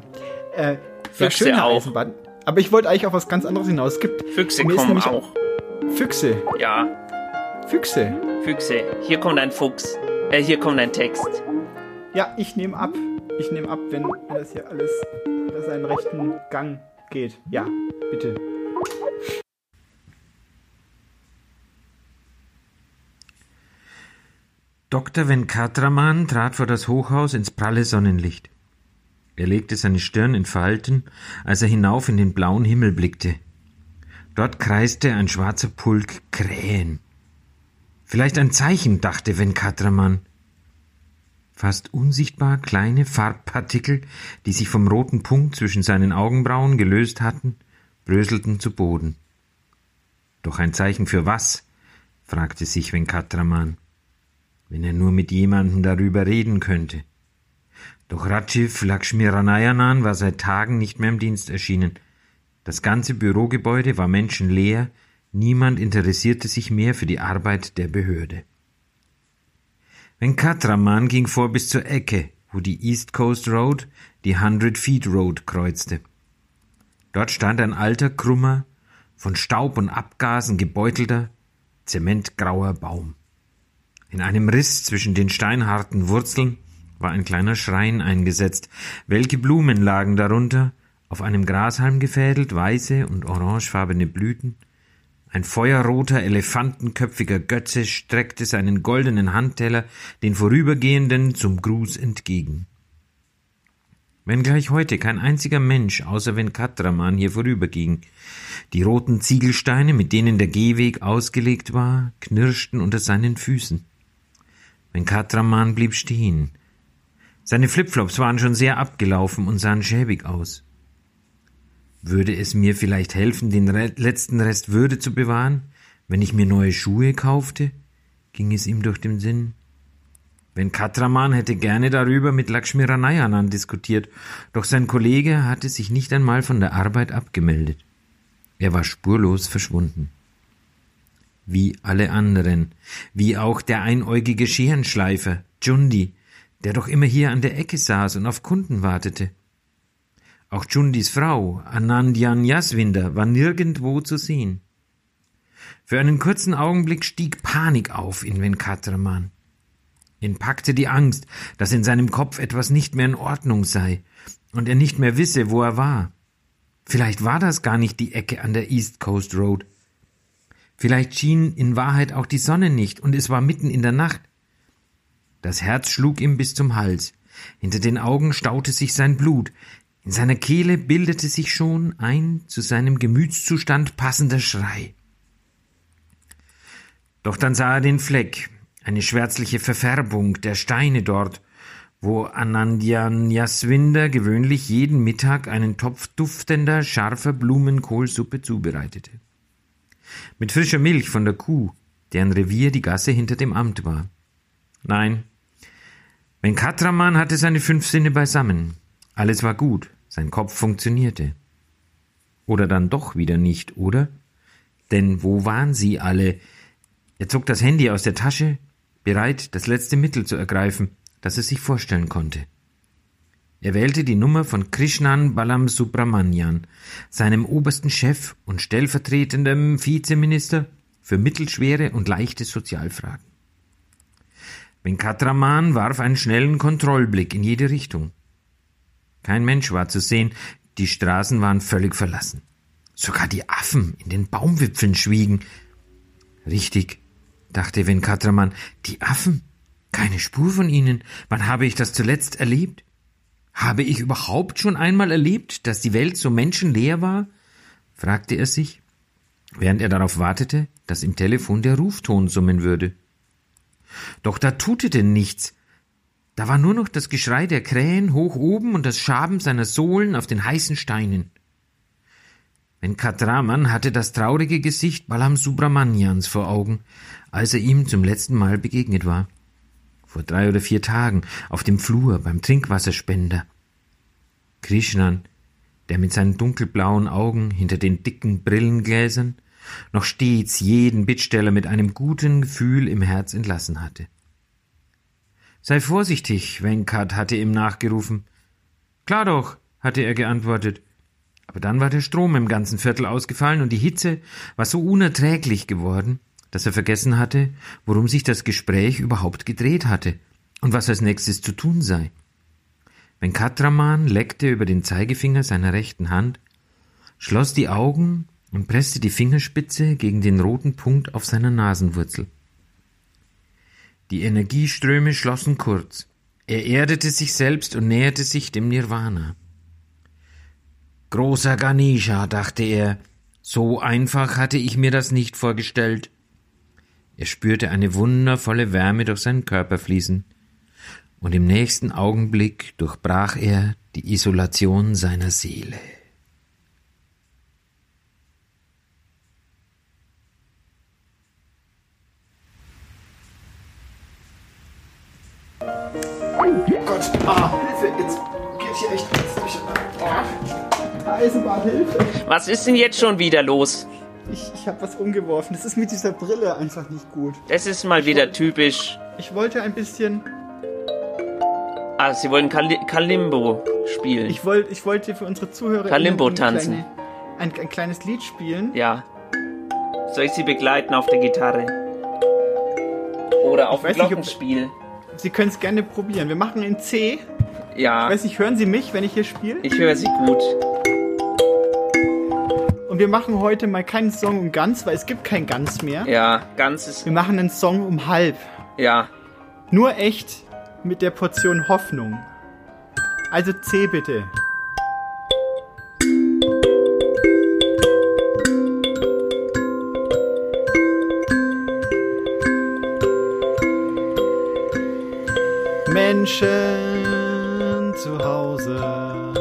Äh, Füchse schöne auch. Eisenbahn. Aber ich wollte eigentlich auf was ganz anderes hinaus. Es gibt Füchse kommen auch. Füchse. Ja, Füchse. Füchse. Hier kommt ein Fuchs. Äh, hier kommt ein Text. Ja, ich nehme ab. Ich nehme ab, wenn das hier alles seinen rechten Gang geht. Ja, bitte. Dr. Venkatraman trat vor das Hochhaus ins pralle Sonnenlicht. Er legte seine Stirn in Falten, als er hinauf in den blauen Himmel blickte. Dort kreiste ein schwarzer Pulk Krähen. Vielleicht ein Zeichen, dachte Venkatraman. Fast unsichtbar kleine Farbpartikel, die sich vom roten Punkt zwischen seinen Augenbrauen gelöst hatten, bröselten zu Boden. Doch ein Zeichen für was? fragte sich Venkatraman wenn er nur mit jemandem darüber reden könnte. Doch Rajiv Lakshmiranayanan war seit Tagen nicht mehr im Dienst erschienen. Das ganze Bürogebäude war menschenleer, niemand interessierte sich mehr für die Arbeit der Behörde. Venkatraman ging vor bis zur Ecke, wo die East Coast Road die Hundred Feet Road kreuzte. Dort stand ein alter, krummer, von Staub und Abgasen gebeutelter, zementgrauer Baum. In einem Riss zwischen den steinharten Wurzeln war ein kleiner Schrein eingesetzt. Welke Blumen lagen darunter? Auf einem Grashalm gefädelt, weiße und orangefarbene Blüten. Ein feuerroter, elefantenköpfiger Götze streckte seinen goldenen Handteller den Vorübergehenden zum Gruß entgegen. Wenngleich heute kein einziger Mensch außer Venkatraman hier vorüberging. Die roten Ziegelsteine, mit denen der Gehweg ausgelegt war, knirschten unter seinen Füßen. Venkatraman blieb stehen. Seine Flipflops waren schon sehr abgelaufen und sahen schäbig aus. Würde es mir vielleicht helfen, den Re letzten Rest Würde zu bewahren, wenn ich mir neue Schuhe kaufte? ging es ihm durch den Sinn. Venkatraman hätte gerne darüber mit Lakshmi Ranayanan diskutiert, doch sein Kollege hatte sich nicht einmal von der Arbeit abgemeldet. Er war spurlos verschwunden. Wie alle anderen, wie auch der einäugige Scherenschleifer, Jundi, der doch immer hier an der Ecke saß und auf Kunden wartete. Auch Jundis Frau, Anandyan Jaswinder, war nirgendwo zu sehen. Für einen kurzen Augenblick stieg Panik auf in Venkatraman. Ihn packte die Angst, dass in seinem Kopf etwas nicht mehr in Ordnung sei und er nicht mehr wisse, wo er war. Vielleicht war das gar nicht die Ecke an der East Coast Road. Vielleicht schien in Wahrheit auch die Sonne nicht und es war mitten in der Nacht. Das Herz schlug ihm bis zum Hals. Hinter den Augen staute sich sein Blut. In seiner Kehle bildete sich schon ein zu seinem Gemütszustand passender Schrei. Doch dann sah er den Fleck, eine schwärzliche Verfärbung der Steine dort, wo Anandyan Jaswinder gewöhnlich jeden Mittag einen Topf duftender, scharfer Blumenkohlsuppe zubereitete. Mit frischer Milch von der Kuh, deren Revier die Gasse hinter dem Amt war. Nein, Venkatraman hatte seine fünf Sinne beisammen. Alles war gut, sein Kopf funktionierte. Oder dann doch wieder nicht, oder? Denn wo waren sie alle? Er zog das Handy aus der Tasche, bereit, das letzte Mittel zu ergreifen, das er sich vorstellen konnte. Er wählte die Nummer von Krishnan Balam Subramanian, seinem obersten Chef und stellvertretendem Vizeminister für mittelschwere und leichte Sozialfragen. Venkatraman warf einen schnellen Kontrollblick in jede Richtung. Kein Mensch war zu sehen, die Straßen waren völlig verlassen. Sogar die Affen in den Baumwipfeln schwiegen. Richtig, dachte Venkatraman, die Affen. Keine Spur von ihnen. Wann habe ich das zuletzt erlebt? Habe ich überhaupt schon einmal erlebt, dass die Welt so menschenleer war? fragte er sich, während er darauf wartete, dass im Telefon der Rufton summen würde. Doch da tutete nichts. Da war nur noch das Geschrei der Krähen hoch oben und das Schaben seiner Sohlen auf den heißen Steinen. Venkatraman hatte das traurige Gesicht Balam Subramanians vor Augen, als er ihm zum letzten Mal begegnet war. Vor drei oder vier Tagen auf dem Flur beim Trinkwasserspender. Krishnan, der mit seinen dunkelblauen Augen hinter den dicken Brillengläsern noch stets jeden Bittsteller mit einem guten Gefühl im Herz entlassen hatte. Sei vorsichtig, Venkat hatte ihm nachgerufen. Klar doch, hatte er geantwortet. Aber dann war der Strom im ganzen Viertel ausgefallen und die Hitze war so unerträglich geworden, dass er vergessen hatte, worum sich das Gespräch überhaupt gedreht hatte und was als nächstes zu tun sei. Venkatraman leckte über den Zeigefinger seiner rechten Hand, schloss die Augen und presste die Fingerspitze gegen den roten Punkt auf seiner Nasenwurzel. Die Energieströme schlossen kurz. Er erdete sich selbst und näherte sich dem Nirvana. Großer Ganesha, dachte er, so einfach hatte ich mir das nicht vorgestellt. Er spürte eine wundervolle Wärme durch seinen Körper fließen, und im nächsten Augenblick durchbrach er die Isolation seiner Seele. Gott, ah, Hilfe, jetzt geht hier echt nichts durch. Oh, Eisenbahn, Hilfe. Was ist denn jetzt schon wieder los? Ich, ich habe was umgeworfen. Das ist mit dieser Brille einfach nicht gut. Das ist mal wieder typisch. Ich wollte ein bisschen. Ah, Sie wollen Kali Kalimbo spielen. Ich, wollt, ich wollte für unsere Zuhörer. Kalimbo tanzen. Ein, ein kleines Lied spielen. Ja. Soll ich Sie begleiten auf der Gitarre? Oder auf dem Glockenspiel? Sie können es gerne probieren. Wir machen in C. Ja. Ich weiß nicht, hören Sie mich, wenn ich hier spiele? Ich höre Sie gut. Und wir machen heute mal keinen Song um ganz, weil es gibt kein ganz mehr. Ja, ganz ist. Wir machen einen Song um halb. Ja. Nur echt mit der Portion Hoffnung. Also C bitte. Menschen zu Hause,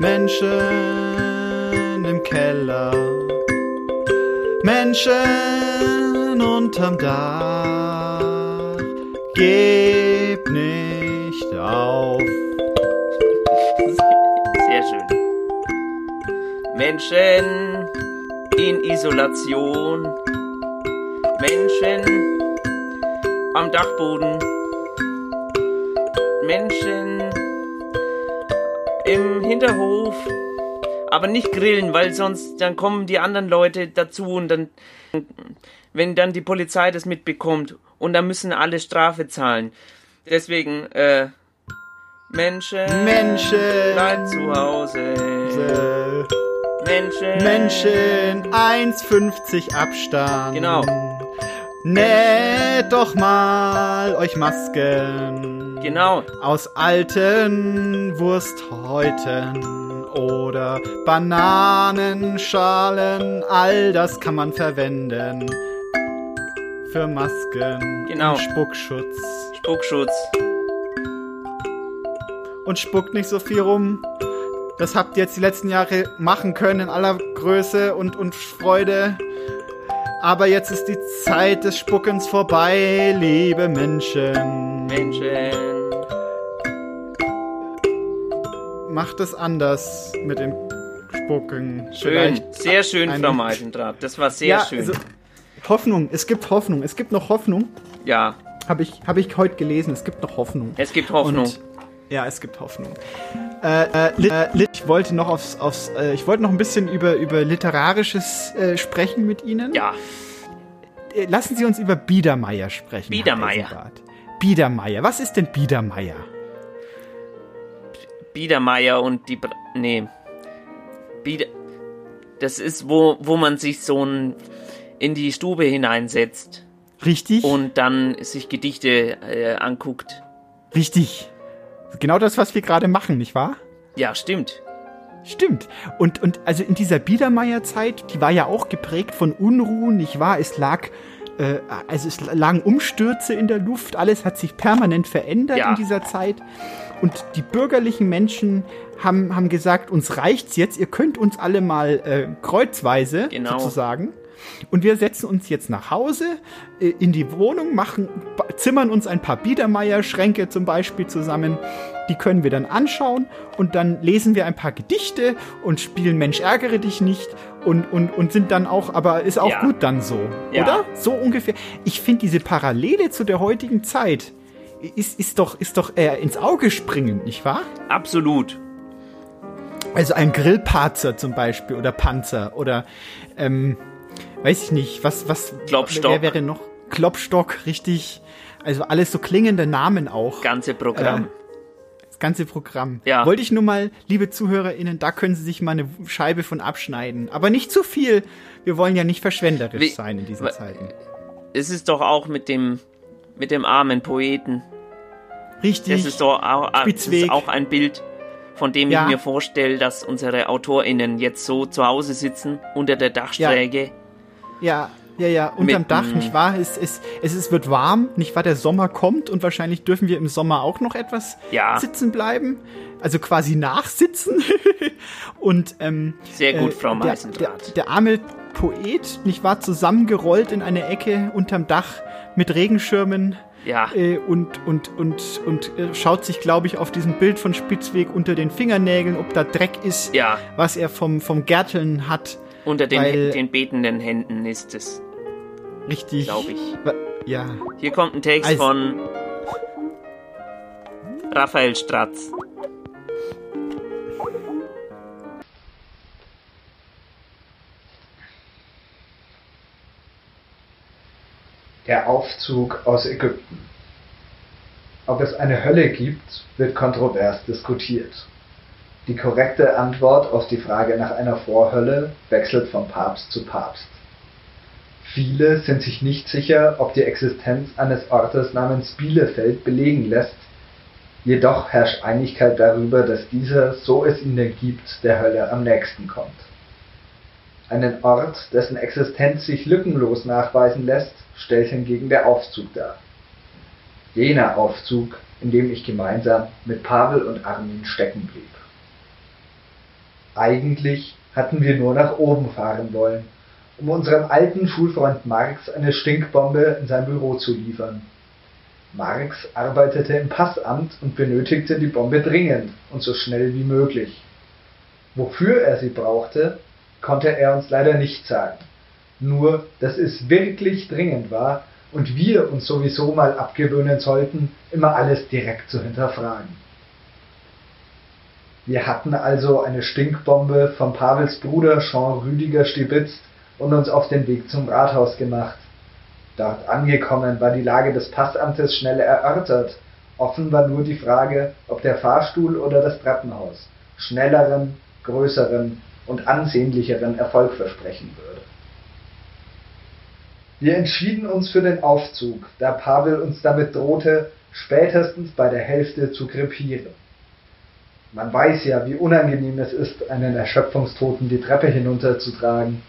Menschen Keller, Menschen unterm Dach, Gib nicht auf. Sehr schön. Menschen in Isolation. Menschen am Dachboden. Menschen im Hinterhof. Aber nicht grillen, weil sonst dann kommen die anderen Leute dazu und dann, wenn dann die Polizei das mitbekommt und dann müssen alle Strafe zahlen. Deswegen, äh, Menschen, Menschen. bleibt zu Hause. Menschen, Menschen, 1,50 Abstand. Genau. Näht doch mal euch Masken. Genau. Aus alten Wursthäuten oder Bananenschalen. All das kann man verwenden. Für Masken. Genau. Und Spuckschutz. Spuckschutz. Und spuckt nicht so viel rum. Das habt ihr jetzt die letzten Jahre machen können in aller Größe und, und Freude. Aber jetzt ist die Zeit des Spuckens vorbei, liebe Menschen. Menschen. Macht es anders mit dem Spucken. Schön, Vielleicht sehr schön, Frau Meisendraht. Das war sehr ja, schön. Also, Hoffnung, es gibt Hoffnung. Es gibt noch Hoffnung. ja, Habe ich, hab ich heute gelesen, es gibt noch Hoffnung. es gibt Hoffnung. Und, ja, es gibt Hoffnung. Äh, äh, äh, ich wollte noch aufs, aufs äh, ich wollte noch ein bisschen über, über literarisches äh, sprechen mit Ihnen. ja, Äh, Lassen Sie uns über Biedermeier sprechen. Biedermeier. Biedermeier. Was ist denn Biedermeier? Biedermeier und die. Bra nee. Bieder. Das ist, wo, wo man sich so ein in die Stube hineinsetzt Richtig? und dann sich Gedichte äh, anguckt. Richtig. Genau das, was wir gerade machen, nicht wahr? Ja, stimmt. Stimmt. Und, und also in dieser Biedermeierzeit, die war ja auch geprägt von Unruhen, nicht wahr? Es lag, äh, also es lagen Umstürze in der Luft, alles hat sich permanent verändert Ja. in dieser Zeit. Und die bürgerlichen Menschen haben, haben gesagt, uns reicht's jetzt, ihr könnt uns alle mal äh, kreuzweise Genau. sozusagen. Und wir setzen uns jetzt nach Hause äh, in die Wohnung, machen, zimmern uns ein paar Biedermeier-Schränke zum Beispiel zusammen. Die können wir dann anschauen und dann lesen wir ein paar Gedichte und spielen Mensch ärgere dich nicht und, und, und sind dann auch, aber ist auch Ja. gut dann so, Ja. oder? So ungefähr. Ich finde diese Parallele zu der heutigen Zeit ist, ist doch, ist doch eher ins Auge springend, nicht wahr? Absolut. Also ein Grillparzer zum Beispiel oder Panzer oder ähm, weiß ich nicht, was, was Klopstock. wer wäre noch? Klopstock, richtig. Also alles so klingende Namen auch. Ganze Programm. Das ganze Programm. Ja. Wollte ich nur mal, liebe ZuhörerInnen, da können Sie sich mal eine Scheibe von abschneiden. Aber nicht zu viel. Wir wollen ja nicht verschwenderisch Wie- sein in diesen Zeiten. es ist doch auch mit dem mit dem armen Poeten. Richtig. Das ist doch auch, das ist auch ein Bild, von dem Ja. ich mir vorstelle, dass unsere AutorInnen jetzt so zu Hause sitzen, unter der Dachschräge. Ja, ja, ja, unterm Mit, Dach, nicht wahr? Es, es, es, es wird warm, nicht wahr? Der Sommer kommt und wahrscheinlich dürfen wir im Sommer auch noch etwas Ja. sitzen bleiben. Also quasi nachsitzen. <laughs> und ähm, Sehr gut, äh, Frau der, der, Meisendraht. der arme Poet, nicht wahr, zusammengerollt in eine Ecke unterm Dach mit Regenschirmen Ja, äh, und, und, und, und äh, schaut sich, glaube ich, auf diesem Bild von Spitzweg unter den Fingernägeln, ob da Dreck ist, ja, was er vom, vom Gärteln hat. unter den, Weil- den betenden Händen ist es, Richtig. glaube ich. Ja. Hier kommt ein Text Also- von Raphael Stratz. Der Aufzug aus Ägypten. Ob es eine Hölle gibt, wird kontrovers diskutiert. Die korrekte Antwort auf die Frage nach einer Vorhölle wechselt von Papst zu Papst. Viele sind sich nicht sicher, ob die Existenz eines Ortes namens Bielefeld belegen lässt, jedoch herrscht Einigkeit darüber, dass dieser, so es ihn denn gibt, der Hölle am nächsten kommt. Einen Ort, dessen Existenz sich lückenlos nachweisen lässt, stellt hingegen der Aufzug dar. Jener Aufzug, in dem ich gemeinsam mit Pavel und Armin stecken blieb. Eigentlich hatten wir nur nach oben fahren wollen, um unserem alten Schulfreund Marx eine Stinkbombe in sein Büro zu liefern. Marx arbeitete im Passamt und benötigte die Bombe dringend und so schnell wie möglich. Wofür er sie brauchte, konnte er uns leider nicht sagen. Nur, dass es wirklich dringend war und wir uns sowieso mal abgewöhnen sollten, immer alles direkt zu hinterfragen. Wir hatten also eine Stinkbombe von Pavels Bruder Jean Rüdiger stibitzt und uns auf den Weg zum Rathaus gemacht. Dort angekommen war die Lage des Passamtes schnell erörtert. Offen war nur die Frage, ob der Fahrstuhl oder das Treppenhaus schnelleren, größeren und ansehnlicheren Erfolg versprechen würde. Wir entschieden uns für den Aufzug, da Pavel uns damit drohte, spätestens bei der Hälfte zu krepieren. Man weiß ja, wie unangenehm es ist, einen Erschöpfungstoten die Treppe hinunterzutragen.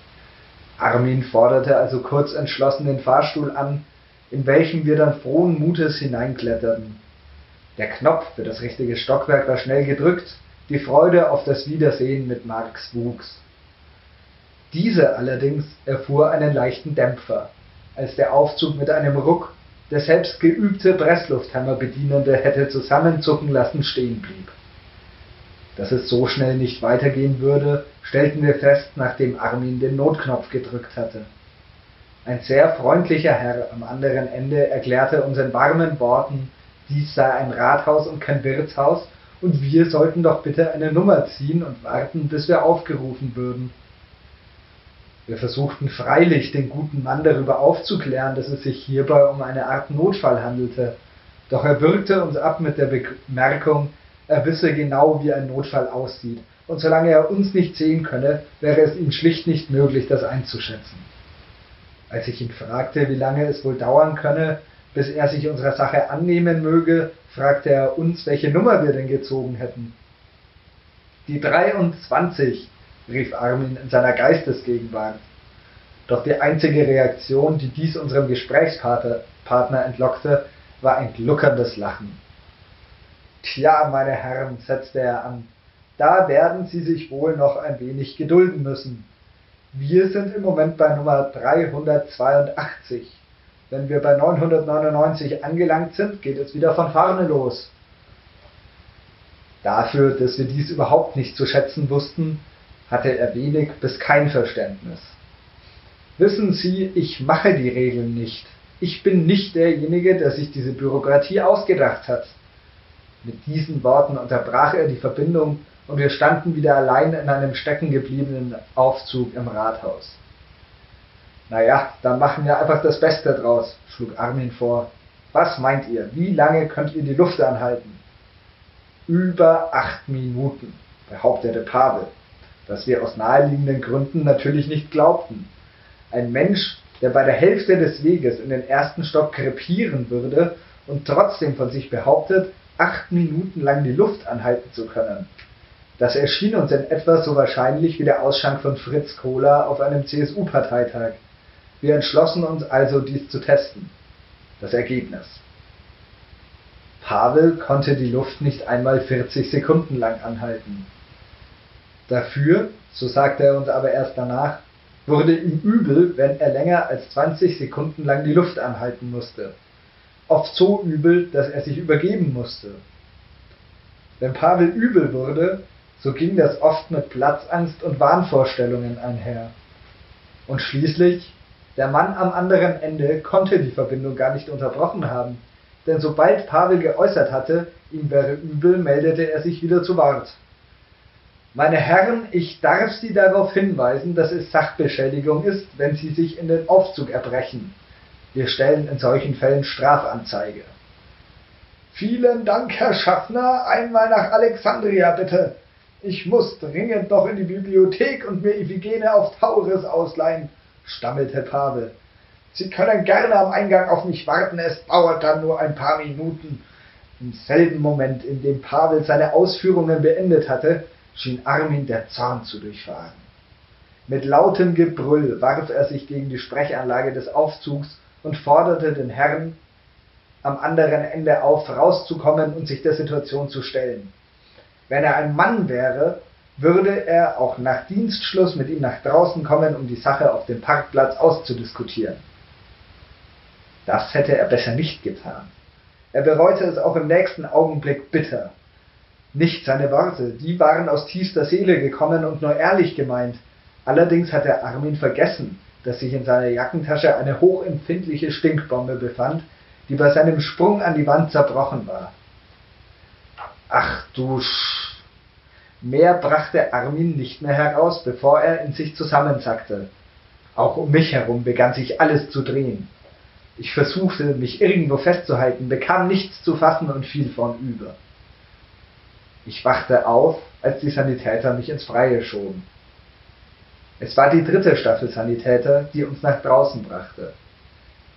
Armin forderte also kurz entschlossen den Fahrstuhl an, in welchen wir dann frohen Mutes hineinkletterten. Der Knopf für das richtige Stockwerk war schnell gedrückt, die Freude auf das Wiedersehen mit Marx wuchs. Diese allerdings erfuhr einen leichten Dämpfer, als der Aufzug mit einem Ruck, der selbst geübte Presslufthammerbedienende hätte zusammenzucken lassen, stehen blieb. Dass es so schnell nicht weitergehen würde, stellten wir fest, nachdem Armin den Notknopf gedrückt hatte. Ein sehr freundlicher Herr am anderen Ende erklärte uns in warmen Worten, dies sei ein Rathaus und kein Wirtshaus und wir sollten doch bitte eine Nummer ziehen und warten, bis wir aufgerufen würden. Wir versuchten freilich, den guten Mann darüber aufzuklären, dass es sich hierbei um eine Art Notfall handelte, doch er würgte uns ab mit der Bemerkung, er wisse genau, wie ein Notfall aussieht, und solange er uns nicht sehen könne, wäre es ihm schlicht nicht möglich, das einzuschätzen. Als ich ihn fragte, wie lange es wohl dauern könne, bis er sich unserer Sache annehmen möge, fragte er uns, welche Nummer wir denn gezogen hätten. Die 23, rief Armin in seiner Geistesgegenwart. Doch die einzige Reaktion, die dies unserem Gesprächspartner entlockte, war ein gluckerndes Lachen. Tja, meine Herren, setzte er an, da werden Sie sich wohl noch ein wenig gedulden müssen. Wir sind im Moment bei Nummer 382. Wenn wir bei 999 angelangt sind, geht es wieder von vorne los. Dafür, dass wir dies überhaupt nicht zu schätzen wussten, hatte er wenig bis kein Verständnis. Wissen Sie, ich mache die Regeln nicht. Ich bin nicht derjenige, der sich diese Bürokratie ausgedacht hat. Mit diesen Worten unterbrach er die Verbindung und wir standen wieder allein in einem steckengebliebenen Aufzug im Rathaus. Naja, dann machen wir einfach das Beste draus, schlug Armin vor. Was meint ihr? Wie lange könnt ihr die Luft anhalten? Über acht Minuten, behauptete Pavel, was wir aus naheliegenden Gründen natürlich nicht glaubten. Ein Mensch, der bei der Hälfte des Weges in den ersten Stock krepieren würde und trotzdem von sich behauptet, acht Minuten lang die Luft anhalten zu können. Das erschien uns in etwa so wahrscheinlich wie der Ausschank von Fritz Kohler auf einem CSU-Parteitag. Wir entschlossen uns also, dies zu testen. Das Ergebnis. Pavel konnte die Luft nicht einmal 40 Sekunden lang anhalten. Dafür, so sagte er uns aber erst danach, wurde ihm übel, wenn er länger als 20 Sekunden lang die Luft anhalten musste oft so übel, dass er sich übergeben musste. Wenn Pavel übel wurde, so ging das oft mit Platzangst und Wahnvorstellungen einher. Und schließlich, der Mann am anderen Ende konnte die Verbindung gar nicht unterbrochen haben, denn sobald Pavel geäußert hatte, ihm wäre übel, meldete er sich wieder zu Wort. Meine Herren, ich darf Sie darauf hinweisen, dass es Sachbeschädigung ist, wenn Sie sich in den Aufzug erbrechen. Wir stellen in solchen Fällen Strafanzeige. Vielen Dank, Herr Schaffner. Einmal nach Alexandria, bitte. Ich muss dringend noch in die Bibliothek und mir Iphigene auf Tauris ausleihen, stammelte Pavel. Sie können gerne am Eingang auf mich warten, es dauert dann nur ein paar Minuten. Im selben Moment, in dem Pavel seine Ausführungen beendet hatte, schien Armin der Zorn zu durchfahren. Mit lautem Gebrüll warf er sich gegen die Sprechanlage des Aufzugs und forderte den Herrn am anderen Ende auf, rauszukommen und sich der Situation zu stellen. Wenn er ein Mann wäre, würde er auch nach Dienstschluss mit ihm nach draußen kommen, um die Sache auf dem Parkplatz auszudiskutieren. Das hätte er besser nicht getan. Er bereute es auch im nächsten Augenblick bitter. Nicht seine Worte, die waren aus tiefster Seele gekommen und nur ehrlich gemeint. Allerdings hatte Armin vergessen, dass sich in seiner Jackentasche eine hochempfindliche Stinkbombe befand, die bei seinem Sprung an die Wand zerbrochen war. Ach du Sch Mehr brachte Armin nicht mehr heraus, bevor er in sich zusammensackte. Auch um mich herum begann sich alles zu drehen. Ich versuchte, mich irgendwo festzuhalten, bekam nichts zu fassen und fiel vornüber. Ich wachte auf, als die Sanitäter mich ins Freie schoben. Es war die dritte Staffel Sanitäter, die uns nach draußen brachte.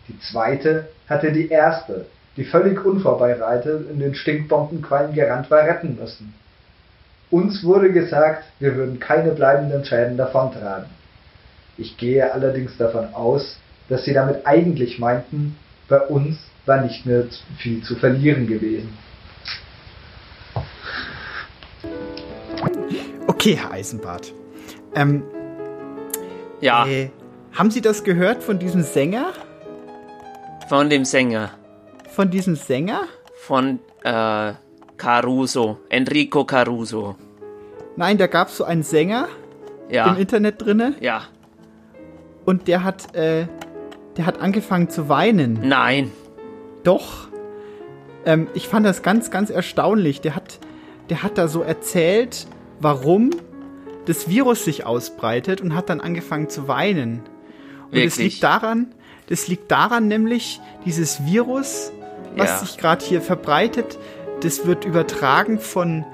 Die zweite hatte die erste, die völlig unvorbereitet in den Stinkbombenqualm gerannt war, retten müssen. Uns wurde gesagt, wir würden keine bleibenden Schäden davontragen. Ich gehe allerdings davon aus, dass sie damit eigentlich meinten, bei uns war nicht mehr viel zu verlieren gewesen. Okay, Herr Eisenbart. Ähm, ja. Äh, haben Sie das gehört von diesem Sänger? Von dem Sänger. Von diesem Sänger? Von äh, Caruso, Enrico Caruso. Nein, da gab es so einen Sänger ja. im Internet drinne. Ja. Und der hat, äh, der hat angefangen zu weinen. Nein. Doch. Ähm, ich fand das ganz, ganz erstaunlich. Der hat, der hat da so erzählt, warum das Virus sich ausbreitet und hat dann angefangen zu weinen. Und Wirklich? das liegt daran, das liegt daran nämlich, dieses Virus, was Ja. sich gerade hier verbreitet, das wird übertragen von,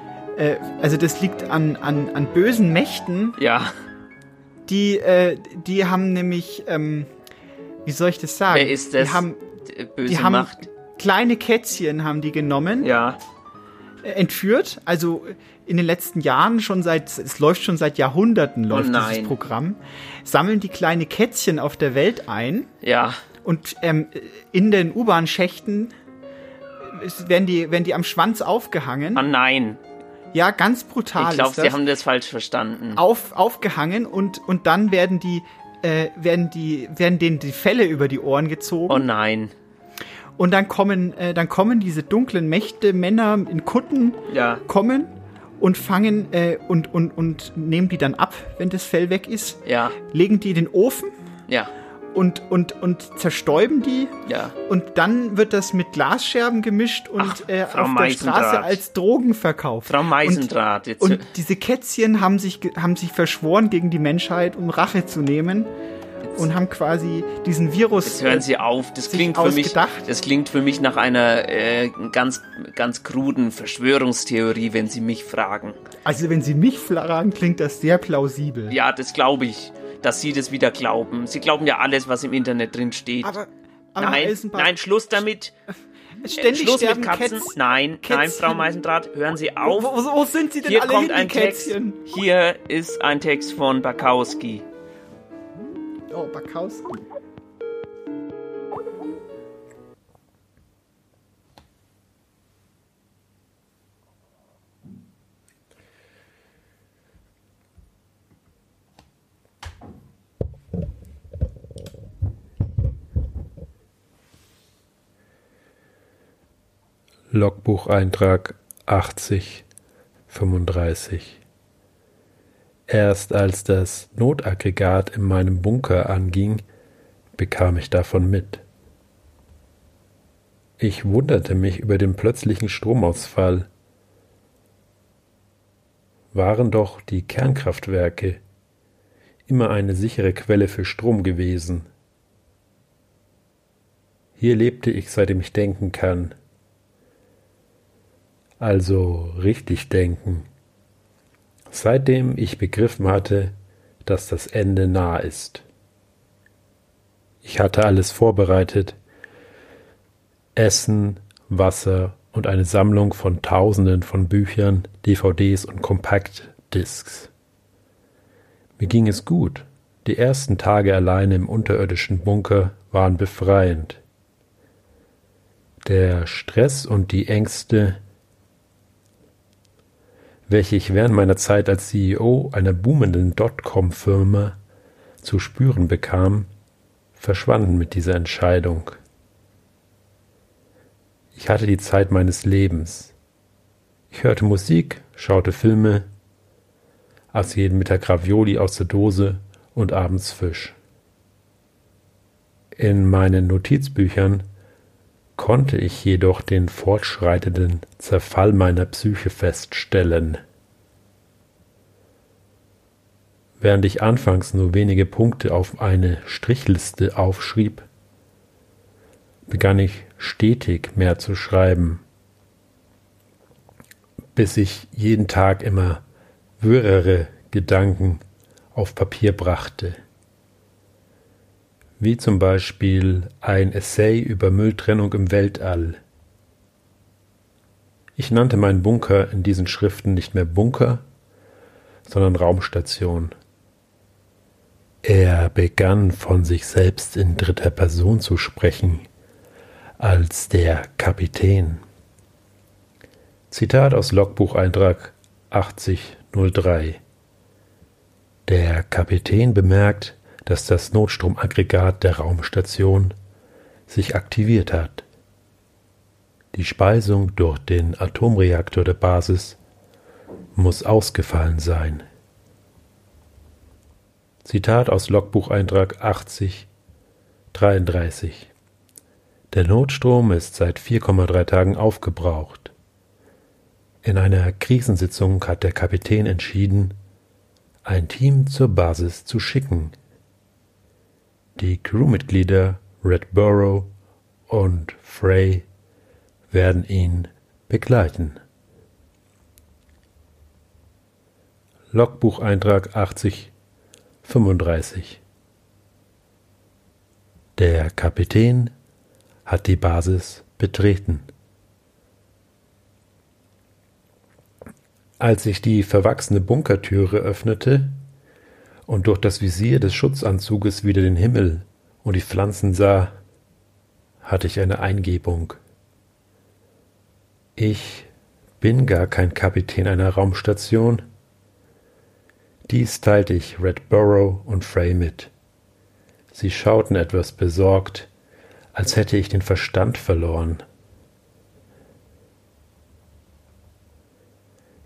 äh, also das liegt an, an, an bösen Mächten, Ja. die, äh, die haben nämlich, ähm, wie soll ich das sagen? Wer ist das? Die haben, Böse die haben Macht. kleine Kätzchen haben die genommen, Ja. äh, entführt. Also in den letzten Jahren schon seit, es läuft schon seit Jahrhunderten läuft Oh dieses Programm, sammeln die kleine Kätzchen auf der Welt ein Ja. und ähm, in den U-Bahn-Schächten werden die, werden die am Schwanz aufgehangen. Ah nein. Ja, ganz brutal Ich glaube, Sie haben das falsch verstanden. auf, aufgehangen und, und dann werden die, äh, werden die, werden denen die Felle über die Ohren gezogen. Oh nein. Und dann kommen, äh, dann kommen diese dunklen Mächte, Männer in Kutten, Ja. kommen und fangen äh, und, und, und nehmen die dann ab, wenn das Fell weg ist, Ja. legen die in den Ofen Ja. Und, und, und zerstäuben die. Ja. Und dann wird das mit Glasscherben gemischt und Ach, äh, auf der. Straße als Drogen verkauft. Frau Meisendraht, jetzt. Und diese Kätzchen haben sich, haben sich verschworen gegen die Menschheit, um Rache zu nehmen. Und haben quasi diesen Virus. Jetzt hören Sie auf. Das klingt für mich, das klingt für mich nach einer äh, ganz, ganz kruden Verschwörungstheorie, wenn Sie mich fragen. Also, wenn Sie mich fragen, klingt das sehr plausibel. Ja, das glaube ich, dass Sie das wieder glauben. Sie glauben ja alles, was im Internet drin steht. Aber, aber nein, nein, Schluss damit. Äh, ständig Schluss mit Katzen. Kätz- nein, nein, Kätzchen. Frau Meisendraht, hören Sie auf. Wo, wo, wo sind Sie denn Hier alle kommt hin, ein die Text. Kätzchen? Hier ist ein Text von Bakowski. Oh, Bakowski. Logbucheintrag 80 35 Erst als das Notaggregat in meinem Bunker anging, bekam ich davon mit. Ich wunderte mich über den plötzlichen Stromausfall. Waren doch die Kernkraftwerke immer eine sichere Quelle für Strom gewesen. Hier lebte ich, seitdem ich denken kann. Also richtig denken. Seitdem ich begriffen hatte, dass das Ende nah ist. Ich hatte alles vorbereitet. Essen, Wasser und eine Sammlung von Tausenden von Büchern, DVDs und Compact-Discs. Mir ging es gut. Die ersten Tage alleine im unterirdischen Bunker waren befreiend. Der Stress und die Ängste, welche ich während meiner Zeit als CEO einer boomenden Dotcom-Firma zu spüren bekam, verschwanden mit dieser Entscheidung. Ich hatte die Zeit meines Lebens. Ich hörte Musik, schaute Filme, aß jeden Mittag Ravioli aus der Dose und abends Fisch. In meinen Notizbüchern konnte ich jedoch den fortschreitenden Zerfall meiner Psyche feststellen. Während ich anfangs nur wenige Punkte auf eine Strichliste aufschrieb, begann ich stetig mehr zu schreiben, bis ich jeden Tag immer wirrere Gedanken auf Papier brachte, wie zum Beispiel ein Essay über Mülltrennung im Weltall. Ich nannte meinen Bunker in diesen Schriften nicht mehr Bunker, sondern Raumstation. Er begann von sich selbst in dritter Person zu sprechen, als der Kapitän. Zitat aus Logbucheintrag 8003. Der Kapitän bemerkt, dass das Notstromaggregat der Raumstation sich aktiviert hat. Die Speisung durch den Atomreaktor der Basis muss ausgefallen sein. Zitat aus Logbucheintrag 80 33 Der Notstrom ist seit 4,3 Tagen aufgebraucht. In einer Krisensitzung hat der Kapitän entschieden, ein Team zur Basis zu schicken. Die Crewmitglieder Red Burrow und Frey werden ihn begleiten. Logbucheintrag 80 35 Der Kapitän hat die Basis betreten. Als ich die verwachsene Bunkertüre öffnete und durch das Visier des Schutzanzuges wieder den Himmel und die Pflanzen sah, hatte ich eine Eingebung. Ich bin gar kein Kapitän einer Raumstation, dies teilte ich Red Burrow und Frey mit. Sie schauten etwas besorgt, als hätte ich den Verstand verloren.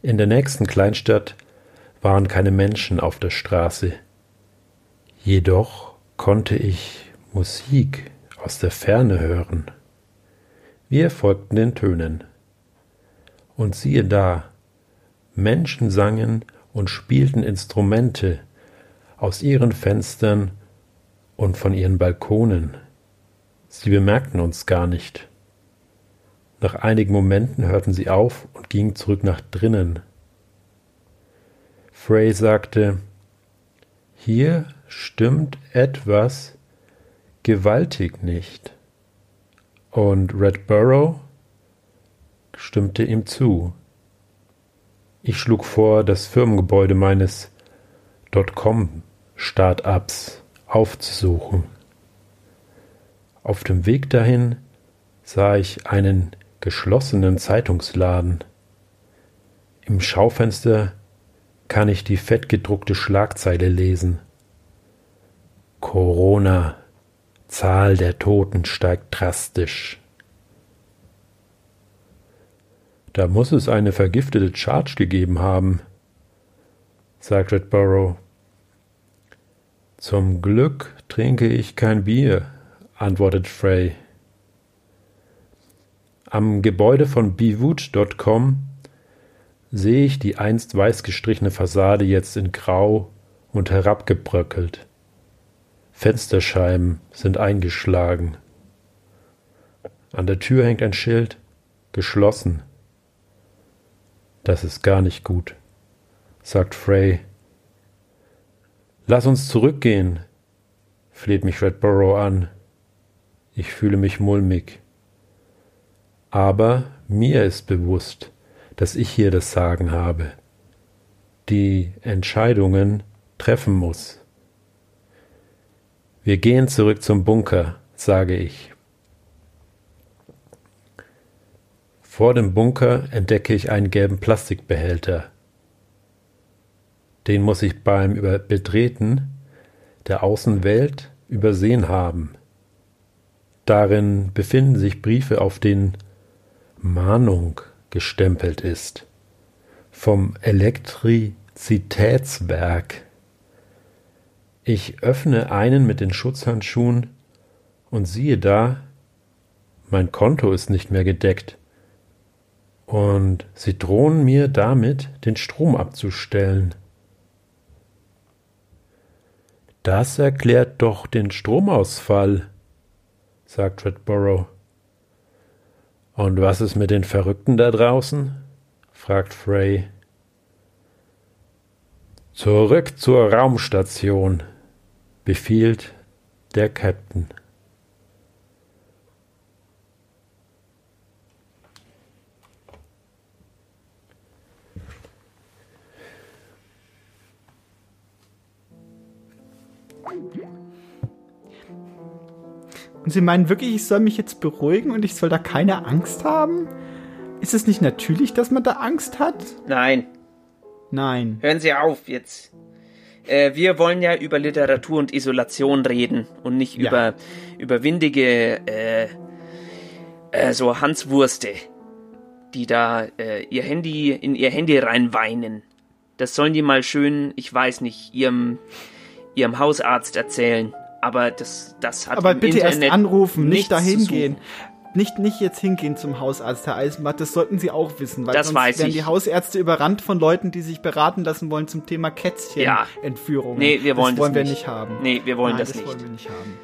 In der nächsten Kleinstadt waren keine Menschen auf der Straße. Jedoch konnte ich Musik aus der Ferne hören. Wir folgten den Tönen. Und siehe da, Menschen sangen und spielten Instrumente aus ihren Fenstern und von ihren Balkonen. Sie bemerkten uns gar nicht. Nach einigen Momenten hörten sie auf und gingen zurück nach drinnen. Frey sagte, hier stimmt etwas gewaltig nicht. Und Red Burrow stimmte ihm zu. Ich schlug vor, das Firmengebäude meines Dotcom-Startups aufzusuchen. Auf dem Weg dahin sah ich einen geschlossenen Zeitungsladen. Im Schaufenster kann ich die fettgedruckte Schlagzeile lesen. Corona, Zahl der Toten steigt drastisch. Da muss es eine vergiftete Charge gegeben haben, sagt Redborough. Zum Glück trinke ich kein Bier, antwortet Frey. Am Gebäude von bewoot.com sehe ich die einst weiß gestrichene Fassade jetzt in grau und herabgebröckelt. Fensterscheiben sind eingeschlagen. An der Tür hängt ein Schild geschlossen. Das ist gar nicht gut, sagt Frey. Lass uns zurückgehen, fleht mich Redborough an. Ich fühle mich mulmig. Aber mir ist bewusst, dass ich hier das Sagen habe, die Entscheidungen treffen muss. Wir gehen zurück zum Bunker, sage ich. Vor dem Bunker entdecke ich einen gelben Plastikbehälter. Den muss ich beim Betreten der Außenwelt übersehen haben. Darin befinden sich Briefe auf den Mahnung gestempelt ist. Vom Elektrizitätswerk. Ich öffne einen mit den Schutzhandschuhen und siehe da, mein Konto ist nicht mehr gedeckt. Und sie drohen mir damit, den Strom abzustellen. Das erklärt doch den Stromausfall, sagt Redborough. Und was ist mit den Verrückten da draußen? fragt Frey. Zurück zur Raumstation, befiehlt der Captain. Und Sie meinen wirklich, ich soll mich jetzt beruhigen und ich soll da keine Angst haben? Ist es nicht natürlich, dass man da Angst hat? Nein. Nein. Hören Sie auf jetzt. Äh, wir wollen ja über Literatur und Isolation reden und nicht Ja. über, über windige äh, äh, so Hanswurste, die da äh, ihr Handy in ihr Handy reinweinen. Das sollen die mal schön, ich weiß nicht, ihrem, ihrem Hausarzt erzählen. Aber das, das hat Aber im bitte Internet erst anrufen, nicht dahin gehen. Nicht, nicht jetzt hingehen zum Hausarzt, Herr Eisenbart, das sollten Sie auch wissen, weil Das sonst werden ich. die Hausärzte überrannt von Leuten, die sich beraten lassen wollen zum Thema Ja. Kätzchen-Entführungen. Nee, wir wollen das wollen das wir nicht. nicht haben. Nee, wir wollen Nein, das das nicht. wollen wir nicht haben.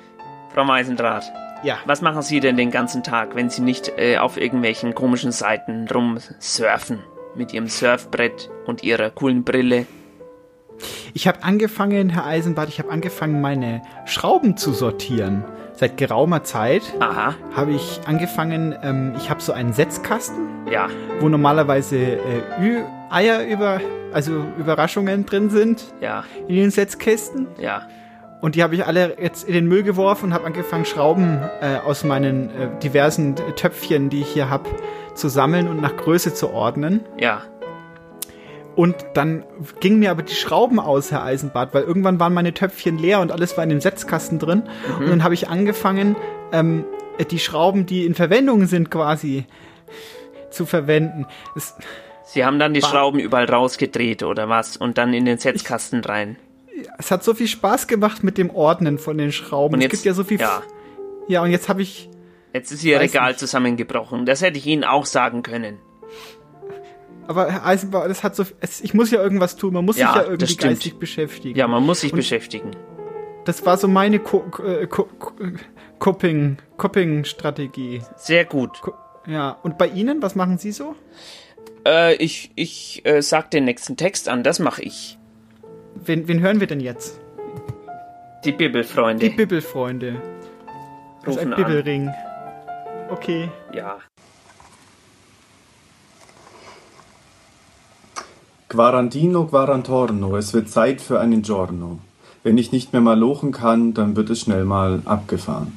Frau Meisendraht. Ja. Was machen Sie denn den ganzen Tag, wenn Sie nicht äh, auf irgendwelchen komischen Seiten rumsurfen? Mit Ihrem Surfbrett und Ihrer coolen Brille? Ich habe angefangen, Herr Eisenbart, ich habe angefangen, meine Schrauben zu sortieren. Seit geraumer Zeit habe ich angefangen, ähm, ich habe so einen Setzkasten, Ja. wo normalerweise äh, Ü Eier über, also Überraschungen drin sind Ja. in den Setzkästen. Ja. Und die habe ich alle jetzt in den Müll geworfen und habe angefangen, Schrauben äh, aus meinen äh, diversen Töpfchen, die ich hier habe, zu sammeln und nach Größe zu ordnen. Ja. Und dann gingen mir aber die Schrauben aus, Herr Eisenbart, weil irgendwann waren meine Töpfchen leer und alles war in dem Setzkasten drin. Mhm. Und dann habe ich angefangen, ähm, die Schrauben, die in Verwendung sind, quasi zu verwenden. Es, Sie haben dann die Schrauben überall rausgedreht oder was? Und dann in den Setzkasten rein. es hat so viel Spaß gemacht mit dem Ordnen von den Schrauben. Und es jetzt- gibt ja so viel. ja. Ja, und jetzt habe ich. Jetzt ist Ihr Regal nicht. zusammengebrochen. Das hätte ich Ihnen auch sagen können. Aber Herr Eisenbart, das hat so. Es, ich muss ja irgendwas tun. Man muss Ja, sich ja irgendwie geistig beschäftigen. Ja, man muss sich Und beschäftigen. Das war so meine Co äh, Co Co Coping Coping-Strategie. Sehr gut. Co ja. Und bei Ihnen, was machen Sie so? Äh, ich ich äh, sag den nächsten Text an, das mache ich. Wen, wen hören wir denn jetzt? Die Bibelfreunde. Die Bibelfreunde. Das ist ein Rufen an. Bibelring. Okay. ja. Quarantino quarantorno, es wird Zeit für einen Giorno. Wenn ich nicht mehr malochen kann, dann wird es schnell mal abgefahren.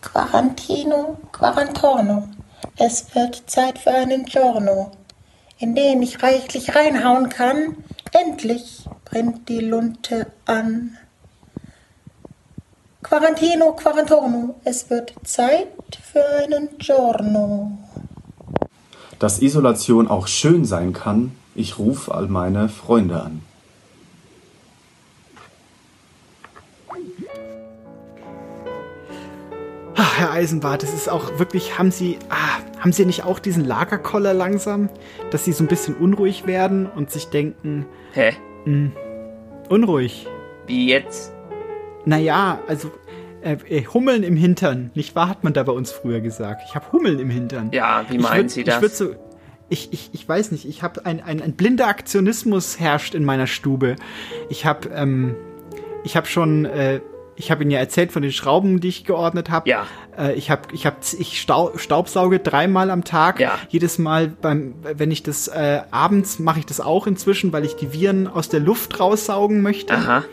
Quarantino, Quarantorno. Es wird Zeit für einen Giorno, in den ich reichlich reinhauen kann. Endlich brennt die Lunte an. Quarantino, Quarantorno. Es wird Zeit für einen Giorno. Dass Isolation auch schön sein kann, ich ruf all meine Freunde an. Ah, Herr Eisenbart, es ist auch wirklich, haben Sie, ah, haben Sie nicht auch diesen Lagerkoller langsam, dass Sie so ein bisschen unruhig werden und sich denken, Hä? mh, unruhig? Wie jetzt? Naja, also äh, äh, Hummeln im Hintern, nicht wahr, hat man da bei uns früher gesagt. Ich habe Hummeln im Hintern. Ja, wie Ich meinen würd- Sie Ich das? würd so, ich, ich, ich weiß nicht, ich habe ein, ein, ein blinder Aktionismus herrscht in meiner Stube. Ich habe ähm, ich habe schon, äh, ich habe Ihnen ja erzählt von den Schrauben, die ich geordnet habe. Ja. Äh, ich habe, ich habe, ich stau, staubsauge dreimal am Tag. Ja. Jedes Mal beim, wenn ich das äh, abends mache ich das auch inzwischen, weil ich die Viren aus der Luft raussaugen möchte. Aha.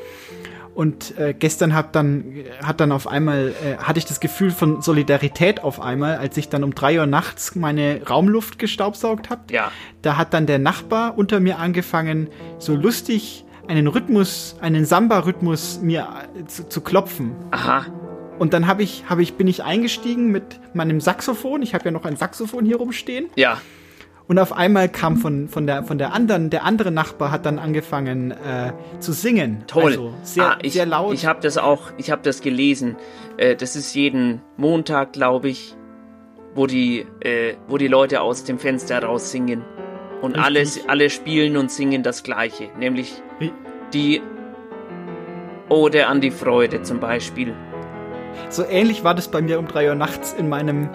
Und äh, gestern hat dann hat dann auf einmal äh, hatte ich das Gefühl von Solidarität auf einmal, als ich dann um drei Uhr nachts meine Raumluft gestaubsaugt habe. Ja. Da hat dann der Nachbar unter mir angefangen, so lustig einen Rhythmus, einen Samba-Rhythmus mir äh, zu, zu klopfen. Aha. Und dann habe ich, hab ich, bin ich eingestiegen mit meinem Saxophon. Ich habe ja noch ein Saxophon hier rumstehen. Ja. Und auf einmal kam von, von, der, von der anderen, der andere Nachbar hat dann angefangen äh, zu singen. Toll. Also sehr, ah, ich, sehr laut. Ich habe das auch, ich habe das gelesen. Äh, das ist jeden Montag, glaube ich, wo die, äh, wo die Leute aus dem Fenster raus singen. Und Richtig. alles, alle spielen und singen das Gleiche. Nämlich die Ode an die Freude zum Beispiel. So ähnlich war das bei mir um drei Uhr nachts in meinem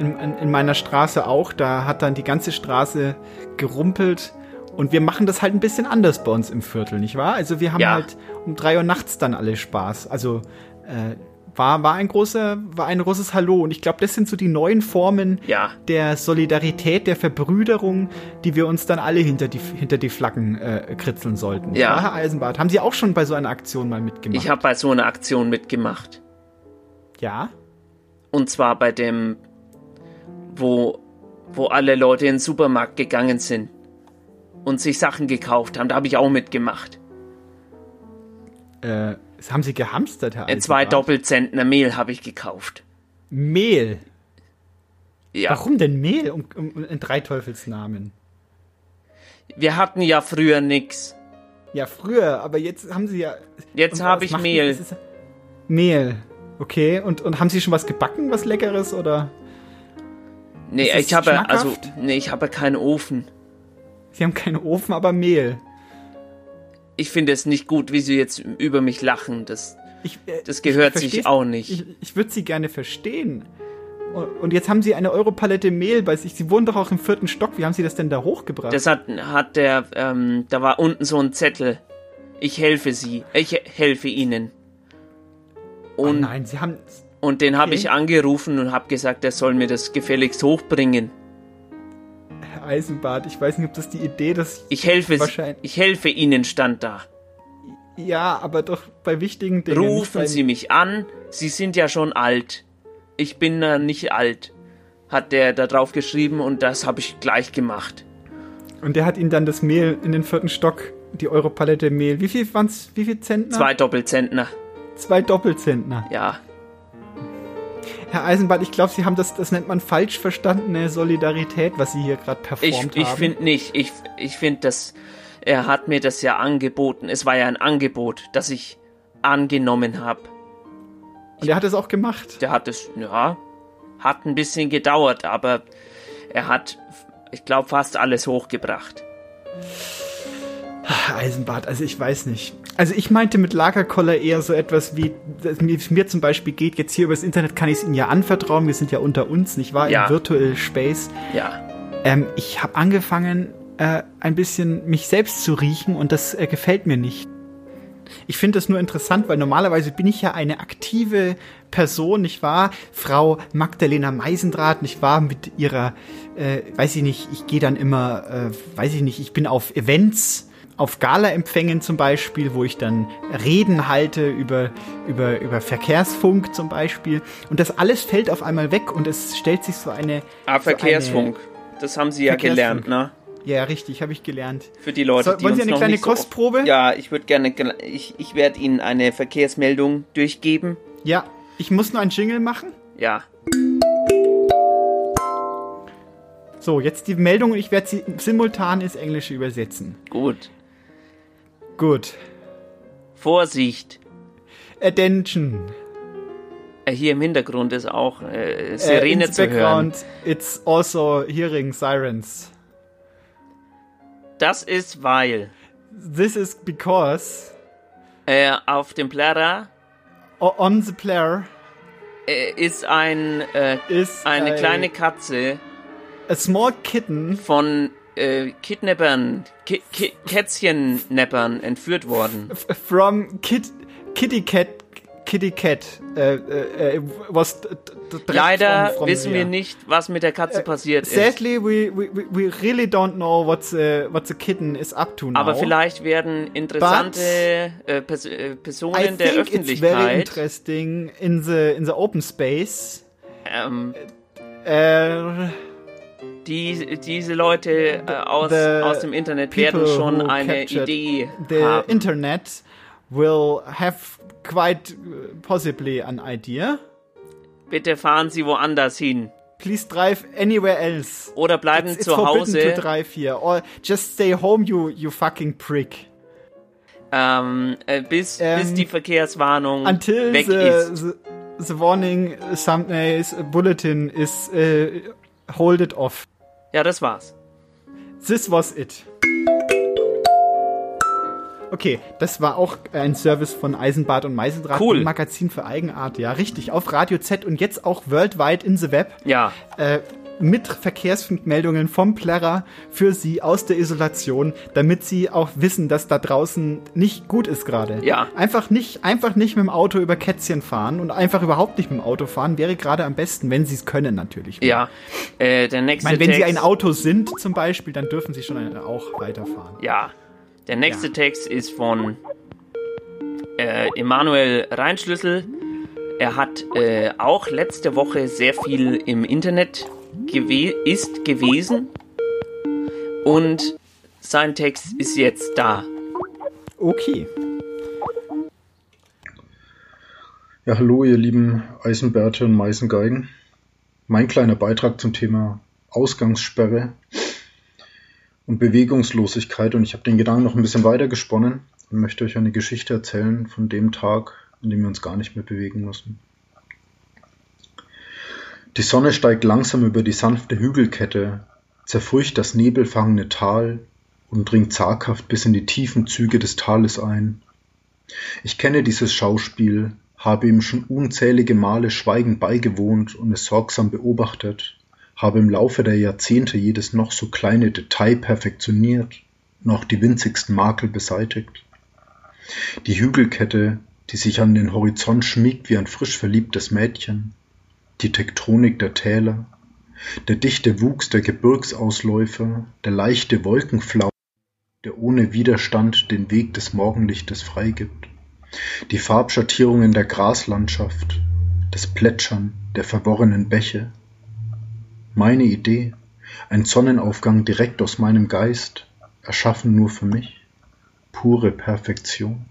in, in, in meiner Straße auch. Da hat dann die ganze Straße gerumpelt. Und wir machen das halt ein bisschen anders bei uns im Viertel, nicht wahr? Also wir haben Ja. halt um drei Uhr nachts dann alle Spaß. Also äh, war, war ein großer, war ein großes Hallo. Und ich glaube, das sind so die neuen Formen Ja. der Solidarität, der Verbrüderung, die wir uns dann alle hinter die, hinter die Flaggen äh, kritzeln sollten. Ja. Herr Eisenbart, haben Sie auch schon bei so einer Aktion mal mitgemacht? Ich habe bei so einer Aktion mitgemacht. Ja? Und zwar bei dem, wo, wo alle Leute in den Supermarkt gegangen sind und sich Sachen gekauft haben. Da habe ich auch mitgemacht. Äh, haben Sie gehamstert, Herr Äh, Zwei? Doppelzentner Mehl habe ich gekauft. Mehl. Ja. Warum denn Mehl um, um, in drei Teufelsnamen? Wir hatten ja früher nix. Ja, früher, aber jetzt haben Sie ja. Jetzt habe ich Mehl. Mehl. Okay, und, und haben Sie schon was gebacken, was Leckeres oder? Nee, ich habe also nee, ich habe keinen Ofen. Sie haben keinen Ofen, aber Mehl. Ich finde es nicht gut, wie sie jetzt über mich lachen. Das Ich, äh, das gehört ich sich auch nicht. Ich, ich würde Sie gerne verstehen. Und, und jetzt haben Sie eine Europalette Mehl bei sich. Sie wohnen doch auch im vierten Stock. Wie haben Sie das denn da hochgebracht? Das hat, hat der, ähm, da war unten so ein Zettel. Ich helfe sie. Ich helfe ihnen. Und, oh nein, Sie haben. Und den habe Okay. ich angerufen und habe gesagt, er soll mir das gefälligst hochbringen. Herr Eisenbart, ich weiß nicht, ob das die Idee, dass Ich helfe, ich helfe ihnen, stand da. Ja, aber doch bei wichtigen Dingen. Rufen Sie mich an. Sie sind ja schon alt. Ich bin äh, nicht alt. Hat der da drauf geschrieben und das habe ich gleich gemacht. Und der hat Ihnen dann das Mehl in den vierten Stock, die Europalette Mehl. Wie viel waren's? Wie viel Zentner? Zwei Doppelzentner. Zwei Doppelzentner. Ja. Herr Eisenbart, ich glaube, Sie haben das, das nennt man falsch verstandene Solidarität, was Sie hier gerade Ich, performt ich haben. finde nicht. Ich, ich finde, dass er hat mir das ja angeboten. Es war ja ein Angebot, das ich angenommen habe. Und er hat es auch gemacht. Der hat es, ja, hat ein bisschen gedauert, aber er hat, ich glaube, fast alles hochgebracht. Herr Eisenbart, also ich weiß nicht. Also ich meinte mit Lagerkoller eher so etwas wie, wie es mir zum Beispiel geht, jetzt hier übers Internet kann ich es Ihnen ja anvertrauen, wir sind ja unter uns, nicht wahr? Ja. Im Virtual Space. Ja. Ähm, ich habe angefangen, äh, ein bisschen mich selbst zu riechen und das äh, gefällt mir nicht. Ich finde das nur interessant, weil normalerweise bin ich ja eine aktive Person, nicht wahr? Frau Magdalena Meisendrath, nicht wahr? Mit ihrer, äh, weiß ich nicht, ich gehe dann immer, äh, weiß ich nicht, ich bin auf Events, auf Gala-Empfängen zum Beispiel, wo ich dann Reden halte über, über, über Verkehrsfunk zum Beispiel. Und das alles fällt auf einmal weg und es stellt sich so eine. Ah, so Verkehrsfunk. Das haben Sie ja Verkehrsfunk. gelernt, ne? Ja, richtig, habe ich gelernt. Für die Leute, So, die wollen Sie eine kleine nicht so Kostprobe? Ja, ich würde gerne, ich, ich werde Ihnen eine Verkehrsmeldung durchgeben. Ja, ich muss nur einen Jingle machen. Ja. So, jetzt die Meldung und ich werde sie simultan ins Englische übersetzen. Gut. Gut. Vorsicht. Attention. Äh, Hier im Hintergrund ist auch äh, Sirene Äh, in zu the background, hören. it's also hearing sirens. Das ist, weil This is because äh, auf dem Plärrer o- on the player äh, ist ein äh, ist eine ein- kleine Katze a small kitten von äh, Kidnappern, Ki Ki Kätzchennappern entführt worden. from kid, Kitty Cat Kitty Cat äh, äh, äh, was Leider from, from wissen wir there. nicht, was mit der Katze passiert ist. Sadly, we, we, we- really don't know what the, what the kitten is up to now. Aber vielleicht werden interessante äh, Pers äh, I Personen der think it's very Öffentlichkeit interesting in the in the open space. ähm, Äh, die, diese Leute äh, aus, the aus dem Internet werden schon eine Idee the haben. Internet will have quite uh, possibly an idea. Bitte fahren Sie woanders hin. Please drive anywhere else. Oder bleiben It's, it's zu Hause. to drive here. Or just stay home, you, you fucking prick. Ähm, äh, bis, bis Ähm, die Verkehrswarnung Until weg the, ist. the, the warning is- bulletin is uh, hold it off. Ja, das war's. This was it. Okay, das war auch ein Service von Eisenbad und Meisendraht, Cool. dem Magazin für Eigenart, ja, richtig, auf Radio Z und jetzt auch worldwide in the web. Ja. Äh, mit Verkehrsmeldungen vom Plärrer für Sie aus der Isolation, damit Sie auch wissen, dass da draußen nicht gut ist gerade. Ja. Einfach nicht, einfach nicht mit dem Auto über Kätzchen fahren und einfach überhaupt nicht mit dem Auto fahren, wäre gerade am besten, wenn Sie es können natürlich. Ja. Äh, der Ich nächste meine, wenn Text. Sie ein Auto sind zum Beispiel, dann dürfen Sie schon auch weiterfahren. Ja. Der nächste Text ist von äh, Emanuel Reinschlüssel. Er hat äh, auch letzte Woche sehr viel im Internet gewe ist gewesen. Und sein Text ist jetzt da. Okay. Ja, hallo, ihr lieben Eisenbärte und Meisengeigen. Mein kleiner Beitrag zum Thema Ausgangssperre und Bewegungslosigkeit. Und ich habe den Gedanken noch ein bisschen weiter gesponnen und möchte euch eine Geschichte erzählen von dem Tag, an dem wir uns gar nicht mehr bewegen müssen. Die Sonne steigt langsam über die sanfte Hügelkette, zerfurcht das nebelfangene Tal und dringt zaghaft bis in die tiefen Züge des Tales ein. Ich kenne dieses Schauspiel, habe ihm schon unzählige Male schweigend beigewohnt und es sorgsam beobachtet, habe im Laufe der Jahrzehnte jedes noch so kleine Detail perfektioniert, noch die winzigsten Makel beseitigt. Die Hügelkette, die sich an den Horizont schmiegt wie ein frisch verliebtes Mädchen, die Tektonik der Täler, der dichte Wuchs der Gebirgsausläufer, der leichte Wolkenflau, der ohne Widerstand den Weg des Morgenlichtes freigibt, die Farbschattierungen der Graslandschaft, das Plätschern der verworrenen Bäche. Meine Idee, ein Sonnenaufgang direkt aus meinem Geist, erschaffen nur für mich, pure Perfektion.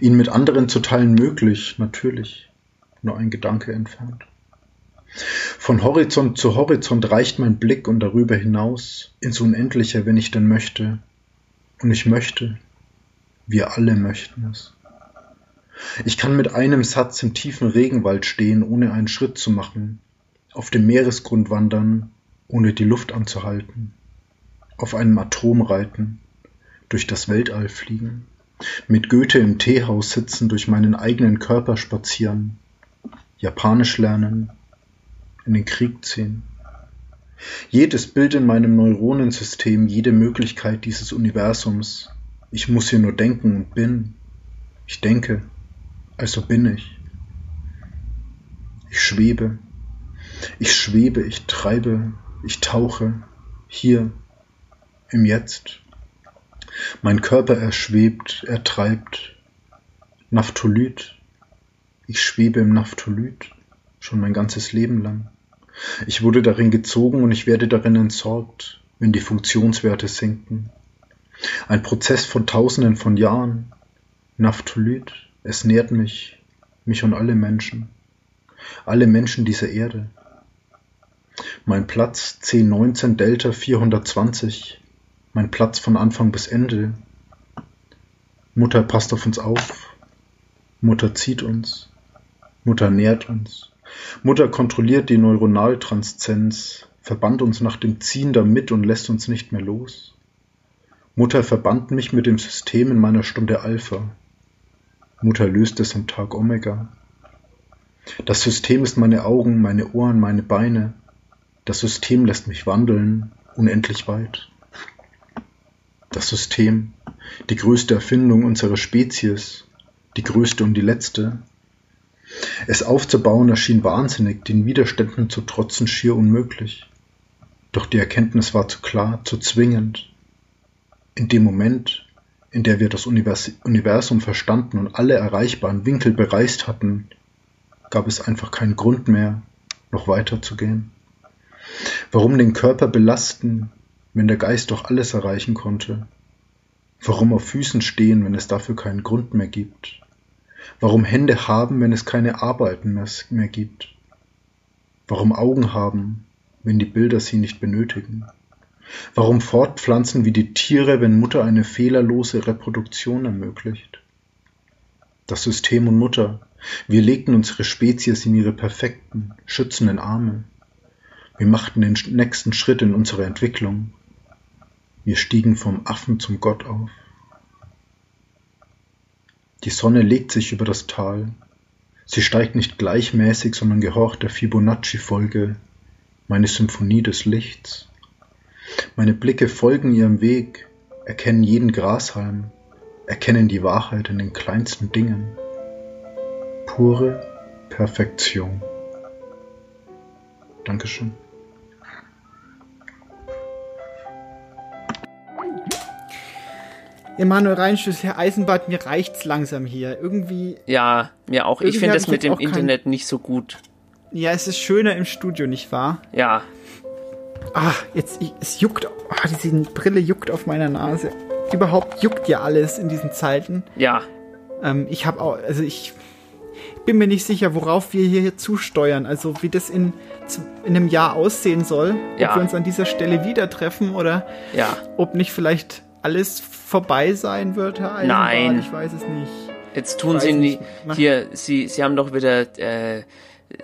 Ihn mit anderen zu teilen möglich, natürlich, nur ein Gedanke entfernt. Von Horizont zu Horizont reicht mein Blick und darüber hinaus ins Unendliche, wenn ich denn möchte. Und ich möchte, wir alle möchten es. Ich kann mit einem Satz im tiefen Regenwald stehen, ohne einen Schritt zu machen, auf dem Meeresgrund wandern, ohne die Luft anzuhalten, auf einem Atom reiten, durch das Weltall fliegen, mit Goethe im Teehaus sitzen, durch meinen eigenen Körper spazieren, Japanisch lernen, in den Krieg ziehen. Jedes Bild in meinem Neuronensystem, jede Möglichkeit dieses Universums. Ich muss hier nur denken und bin. Ich denke, also bin ich. Ich schwebe. Ich schwebe, ich treibe, ich tauche. Hier, im Jetzt. Mein Körper erschwebt, er treibt. Naphtholyt. Ich schwebe im Naphtholyt, schon mein ganzes Leben lang. Ich wurde darin gezogen und ich werde darin entsorgt, wenn die Funktionswerte sinken. Ein Prozess von tausenden von Jahren. Naphtholyt, es nährt mich, mich und alle Menschen. Alle Menschen dieser Erde. Mein Platz 1019 Delta 420. Mein Platz von Anfang bis Ende. Mutter passt auf uns auf. Mutter zieht uns. Mutter nährt uns. Mutter kontrolliert die Neuronaltranszenz, verbannt uns nach dem Ziehen damit und lässt uns nicht mehr los. Mutter verband mich mit dem System in meiner Stunde Alpha. Mutter löst es am Tag Omega. Das System ist meine Augen, meine Ohren, meine Beine. Das System lässt mich wandeln, unendlich weit. Das System, die größte Erfindung unserer Spezies, die größte und die letzte. Es aufzubauen erschien wahnsinnig, den Widerständen zu trotzen schier unmöglich. Doch die Erkenntnis war zu klar, zu zwingend. In dem Moment, in der wir das Univers Universum verstanden und alle erreichbaren Winkel bereist hatten, gab es einfach keinen Grund mehr, noch weiter zu gehen. Warum den Körper belasten, wenn der Geist doch alles erreichen konnte? Warum auf Füßen stehen, wenn es dafür keinen Grund mehr gibt? Warum Hände haben, wenn es keine Arbeiten mehr gibt? Warum Augen haben, wenn die Bilder sie nicht benötigen? Warum fortpflanzen wie die Tiere, wenn Mutter eine fehlerlose Reproduktion ermöglicht? Das System und Mutter, wir legten unsere Spezies in ihre perfekten, schützenden Arme. Wir machten den nächsten Schritt in unserer Entwicklung. Wir stiegen vom Affen zum Gott auf. Die Sonne legt sich über das Tal. Sie steigt nicht gleichmäßig, sondern gehorcht der Fibonacci-Folge, meine Symphonie des Lichts. Meine Blicke folgen ihrem Weg, erkennen jeden Grashalm, erkennen die Wahrheit in den kleinsten Dingen. Pure Perfektion. Dankeschön. Emanuel Reinschüss, Herr Eisenbart, mir reicht's langsam hier. Irgendwie. Ja, mir auch. Ich finde das mit dem Internet nicht so gut. Ja, es ist schöner im Studio, nicht wahr? Ja. Ah, jetzt, ich, es juckt. Ah, diese Brille juckt auf meiner Nase. Überhaupt juckt ja alles in diesen Zeiten. Ja. Ähm, ich habe auch, also ich bin mir nicht sicher, worauf wir hier zusteuern. Also wie das in, in einem Jahr aussehen soll. Ja. Ob wir uns an dieser Stelle wieder treffen oder ja. ob nicht vielleicht alles vorbei sein wird, Herr Eisenbart. Nein. Ich weiß es nicht. Jetzt tun Sie nicht. Hier, Sie, Sie haben doch wieder äh,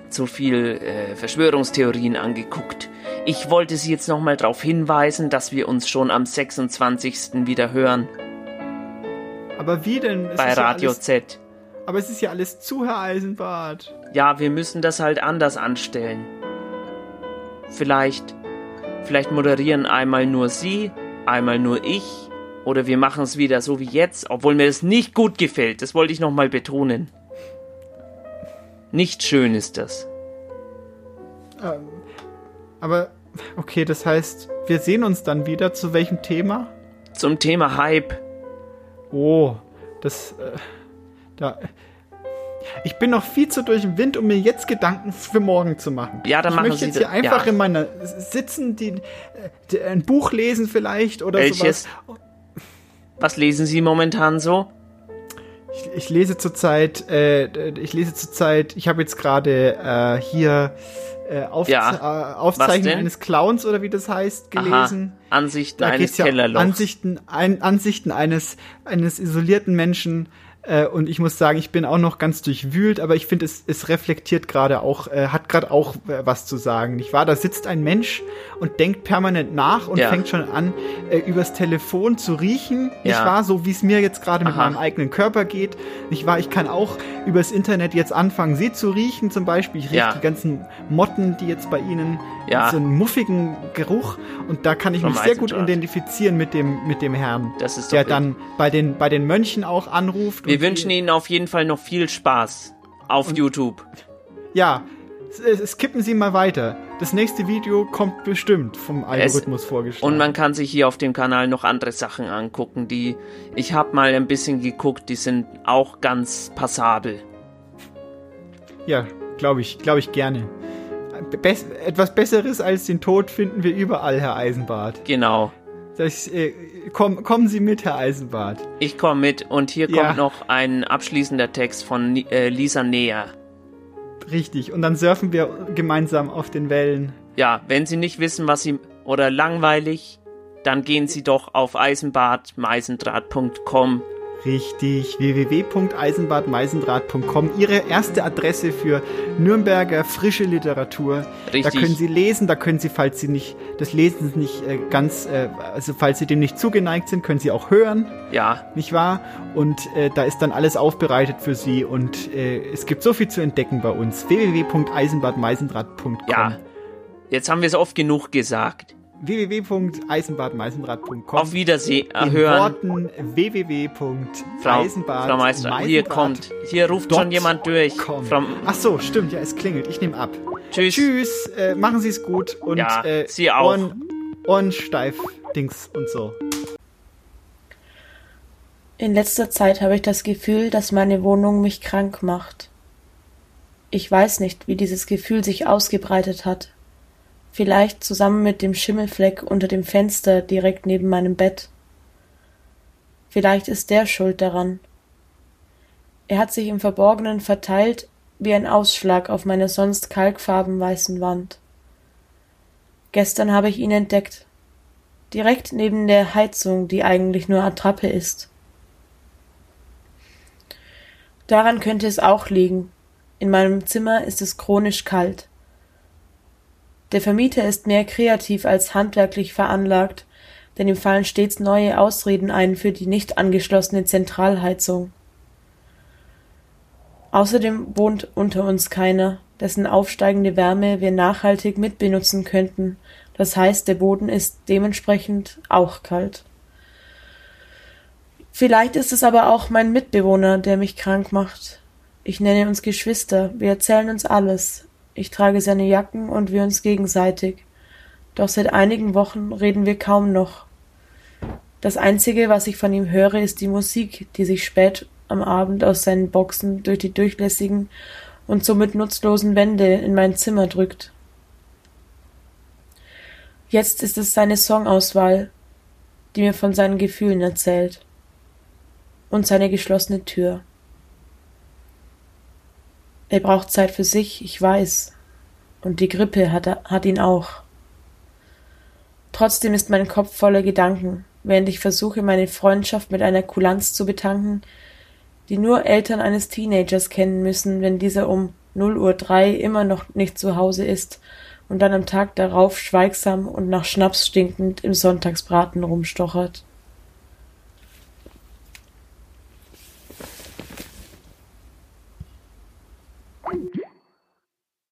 zu viel äh, Verschwörungstheorien angeguckt. Ich wollte Sie jetzt nochmal darauf hinweisen, dass wir uns schon am 26. wieder hören. Aber wie denn? Es Bei Radio ja alles, Z. Aber es ist ja alles zu, Herr Eisenbart. Ja, wir müssen das halt anders anstellen. Vielleicht, vielleicht moderieren einmal nur Sie, einmal nur ich. Oder wir machen es wieder so wie jetzt, obwohl mir das nicht gut gefällt. Das wollte ich nochmal betonen. Nicht schön ist das. Ähm, aber, okay, das heißt, wir sehen uns dann wieder. Zu welchem Thema? Zum Thema Hype. Oh, das, äh, da. Ich bin noch viel zu durch den Wind, um mir jetzt Gedanken für morgen zu machen. Ja, dann ich machen möchte Sie jetzt hier einfach ja. in meiner sitzen, die, die, ein Buch lesen vielleicht oder Welches? sowas. Was lesen Sie momentan so? Ich, ich lese zurzeit, äh, ich lese zurzeit, ich habe jetzt gerade äh, hier äh, Auf, Ja. äh, Aufzeichnung eines Clowns oder wie das heißt, gelesen. Aha. Ansichten Da eines ja Kellerlochs. Ansichten, ein, Ansichten eines, eines isolierten Menschen. Äh, und ich muss sagen, ich bin auch noch ganz durchwühlt, aber ich finde, es, es reflektiert gerade auch, äh, hat gerade auch äh, was zu sagen, nicht wahr? Da sitzt ein Mensch und denkt permanent nach und Ja. fängt schon an, äh, übers Telefon zu riechen, nicht Ja. wahr? So wie es mir jetzt gerade mit meinem eigenen Körper geht, nicht wahr? Ich kann auch übers Internet jetzt anfangen, sie zu riechen zum Beispiel. Ich rieche Ja. die ganzen Motten, die jetzt bei ihnen Ja. so einen muffigen Geruch und da kann ich Vom mich sehr gut identifizieren mit dem, mit dem Herrn, Das ist der dann bei den, bei den Mönchen auch anruft. Wir und wünschen Ihnen auf jeden Fall noch viel Spaß auf YouTube. Ja, es, es kippen Sie mal weiter. Das nächste Video kommt bestimmt vom Algorithmus vorgeschlagen. Und man kann sich hier auf dem Kanal noch andere Sachen angucken, die ich habe mal ein bisschen geguckt, die sind auch ganz passabel. ja, glaube ich, glaube ich gerne. Bess etwas Besseres als den Tod finden wir überall, Herr Eisenbart. Genau. Das, äh, komm, kommen Sie mit, Herr Eisenbart. Ich komme mit und hier Ja. kommt noch ein abschließender Text von äh, Lisa Näher. Richtig. Und dann surfen wir gemeinsam auf den Wellen. Ja, wenn Sie nicht wissen, was Sie oder langweilig, dann gehen Sie doch auf eisenbadmeisendraht.com. Richtig, www.eisenbadmeisendraht.com, Ihre erste Adresse für Nürnberger frische Literatur. Richtig. Da können Sie lesen, da können Sie, falls Sie nicht des Lesens nicht äh, ganz, äh, also falls Sie dem nicht zugeneigt sind, können Sie auch hören, Ja, nicht wahr? Und äh, da ist dann alles aufbereitet für Sie und äh, es gibt so viel zu entdecken bei uns. www.eisenbadmeisendraht.com. ja. Jetzt haben wir es oft genug gesagt. www.eisenbadmeisendraht.com. Auf Wiedersehen, In hören. Worten www.eisenbad Frau Meister, hier kommt, hier ruft schon jemand durch. Ach so, stimmt, ja, es klingelt. Ich nehme ab. Tschüss. Tschüss, äh, machen Sie es gut und Ja, äh, Sie auch. Ohren, Ohren steif, Dings und so. In letzter Zeit habe ich das Gefühl, dass meine Wohnung mich krank macht. Ich weiß nicht, wie dieses Gefühl sich ausgebreitet hat. Vielleicht zusammen mit dem Schimmelfleck unter dem Fenster direkt neben meinem Bett. Vielleicht ist der schuld daran. Er hat sich im Verborgenen verteilt wie ein Ausschlag auf meiner sonst kalkfarbenweißen Wand. Gestern habe ich ihn entdeckt, direkt neben der Heizung, die eigentlich nur Attrappe ist. Daran könnte es auch liegen. In meinem Zimmer ist es chronisch kalt. Der Vermieter ist mehr kreativ als handwerklich veranlagt, denn ihm fallen stets neue Ausreden ein für die nicht angeschlossene Zentralheizung. Außerdem wohnt unter uns keiner, dessen aufsteigende Wärme wir nachhaltig mitbenutzen könnten. Das heißt, der Boden ist dementsprechend auch kalt. Vielleicht ist es aber auch mein Mitbewohner, der mich krank macht. Ich nenne uns Geschwister, wir erzählen uns alles. Ich trage seine Jacken und wir uns gegenseitig. Doch seit einigen Wochen reden wir kaum noch. Das Einzige, was ich von ihm höre, ist die Musik, die sich spät am Abend aus seinen Boxen durch die durchlässigen und somit nutzlosen Wände in mein Zimmer drückt. Jetzt ist es seine Songauswahl, die mir von seinen Gefühlen erzählt. Und seine geschlossene Tür. Er braucht Zeit für sich, ich weiß. Und die Grippe hat, er, hat ihn auch. Trotzdem ist mein Kopf voller Gedanken, während ich versuche, meine Freundschaft mit einer Kulanz zu betanken, die nur Eltern eines Teenagers kennen müssen, wenn dieser um 0 Uhr drei immer noch nicht zu Hause ist und dann am Tag darauf schweigsam und nach Schnaps stinkend im Sonntagsbraten rumstochert.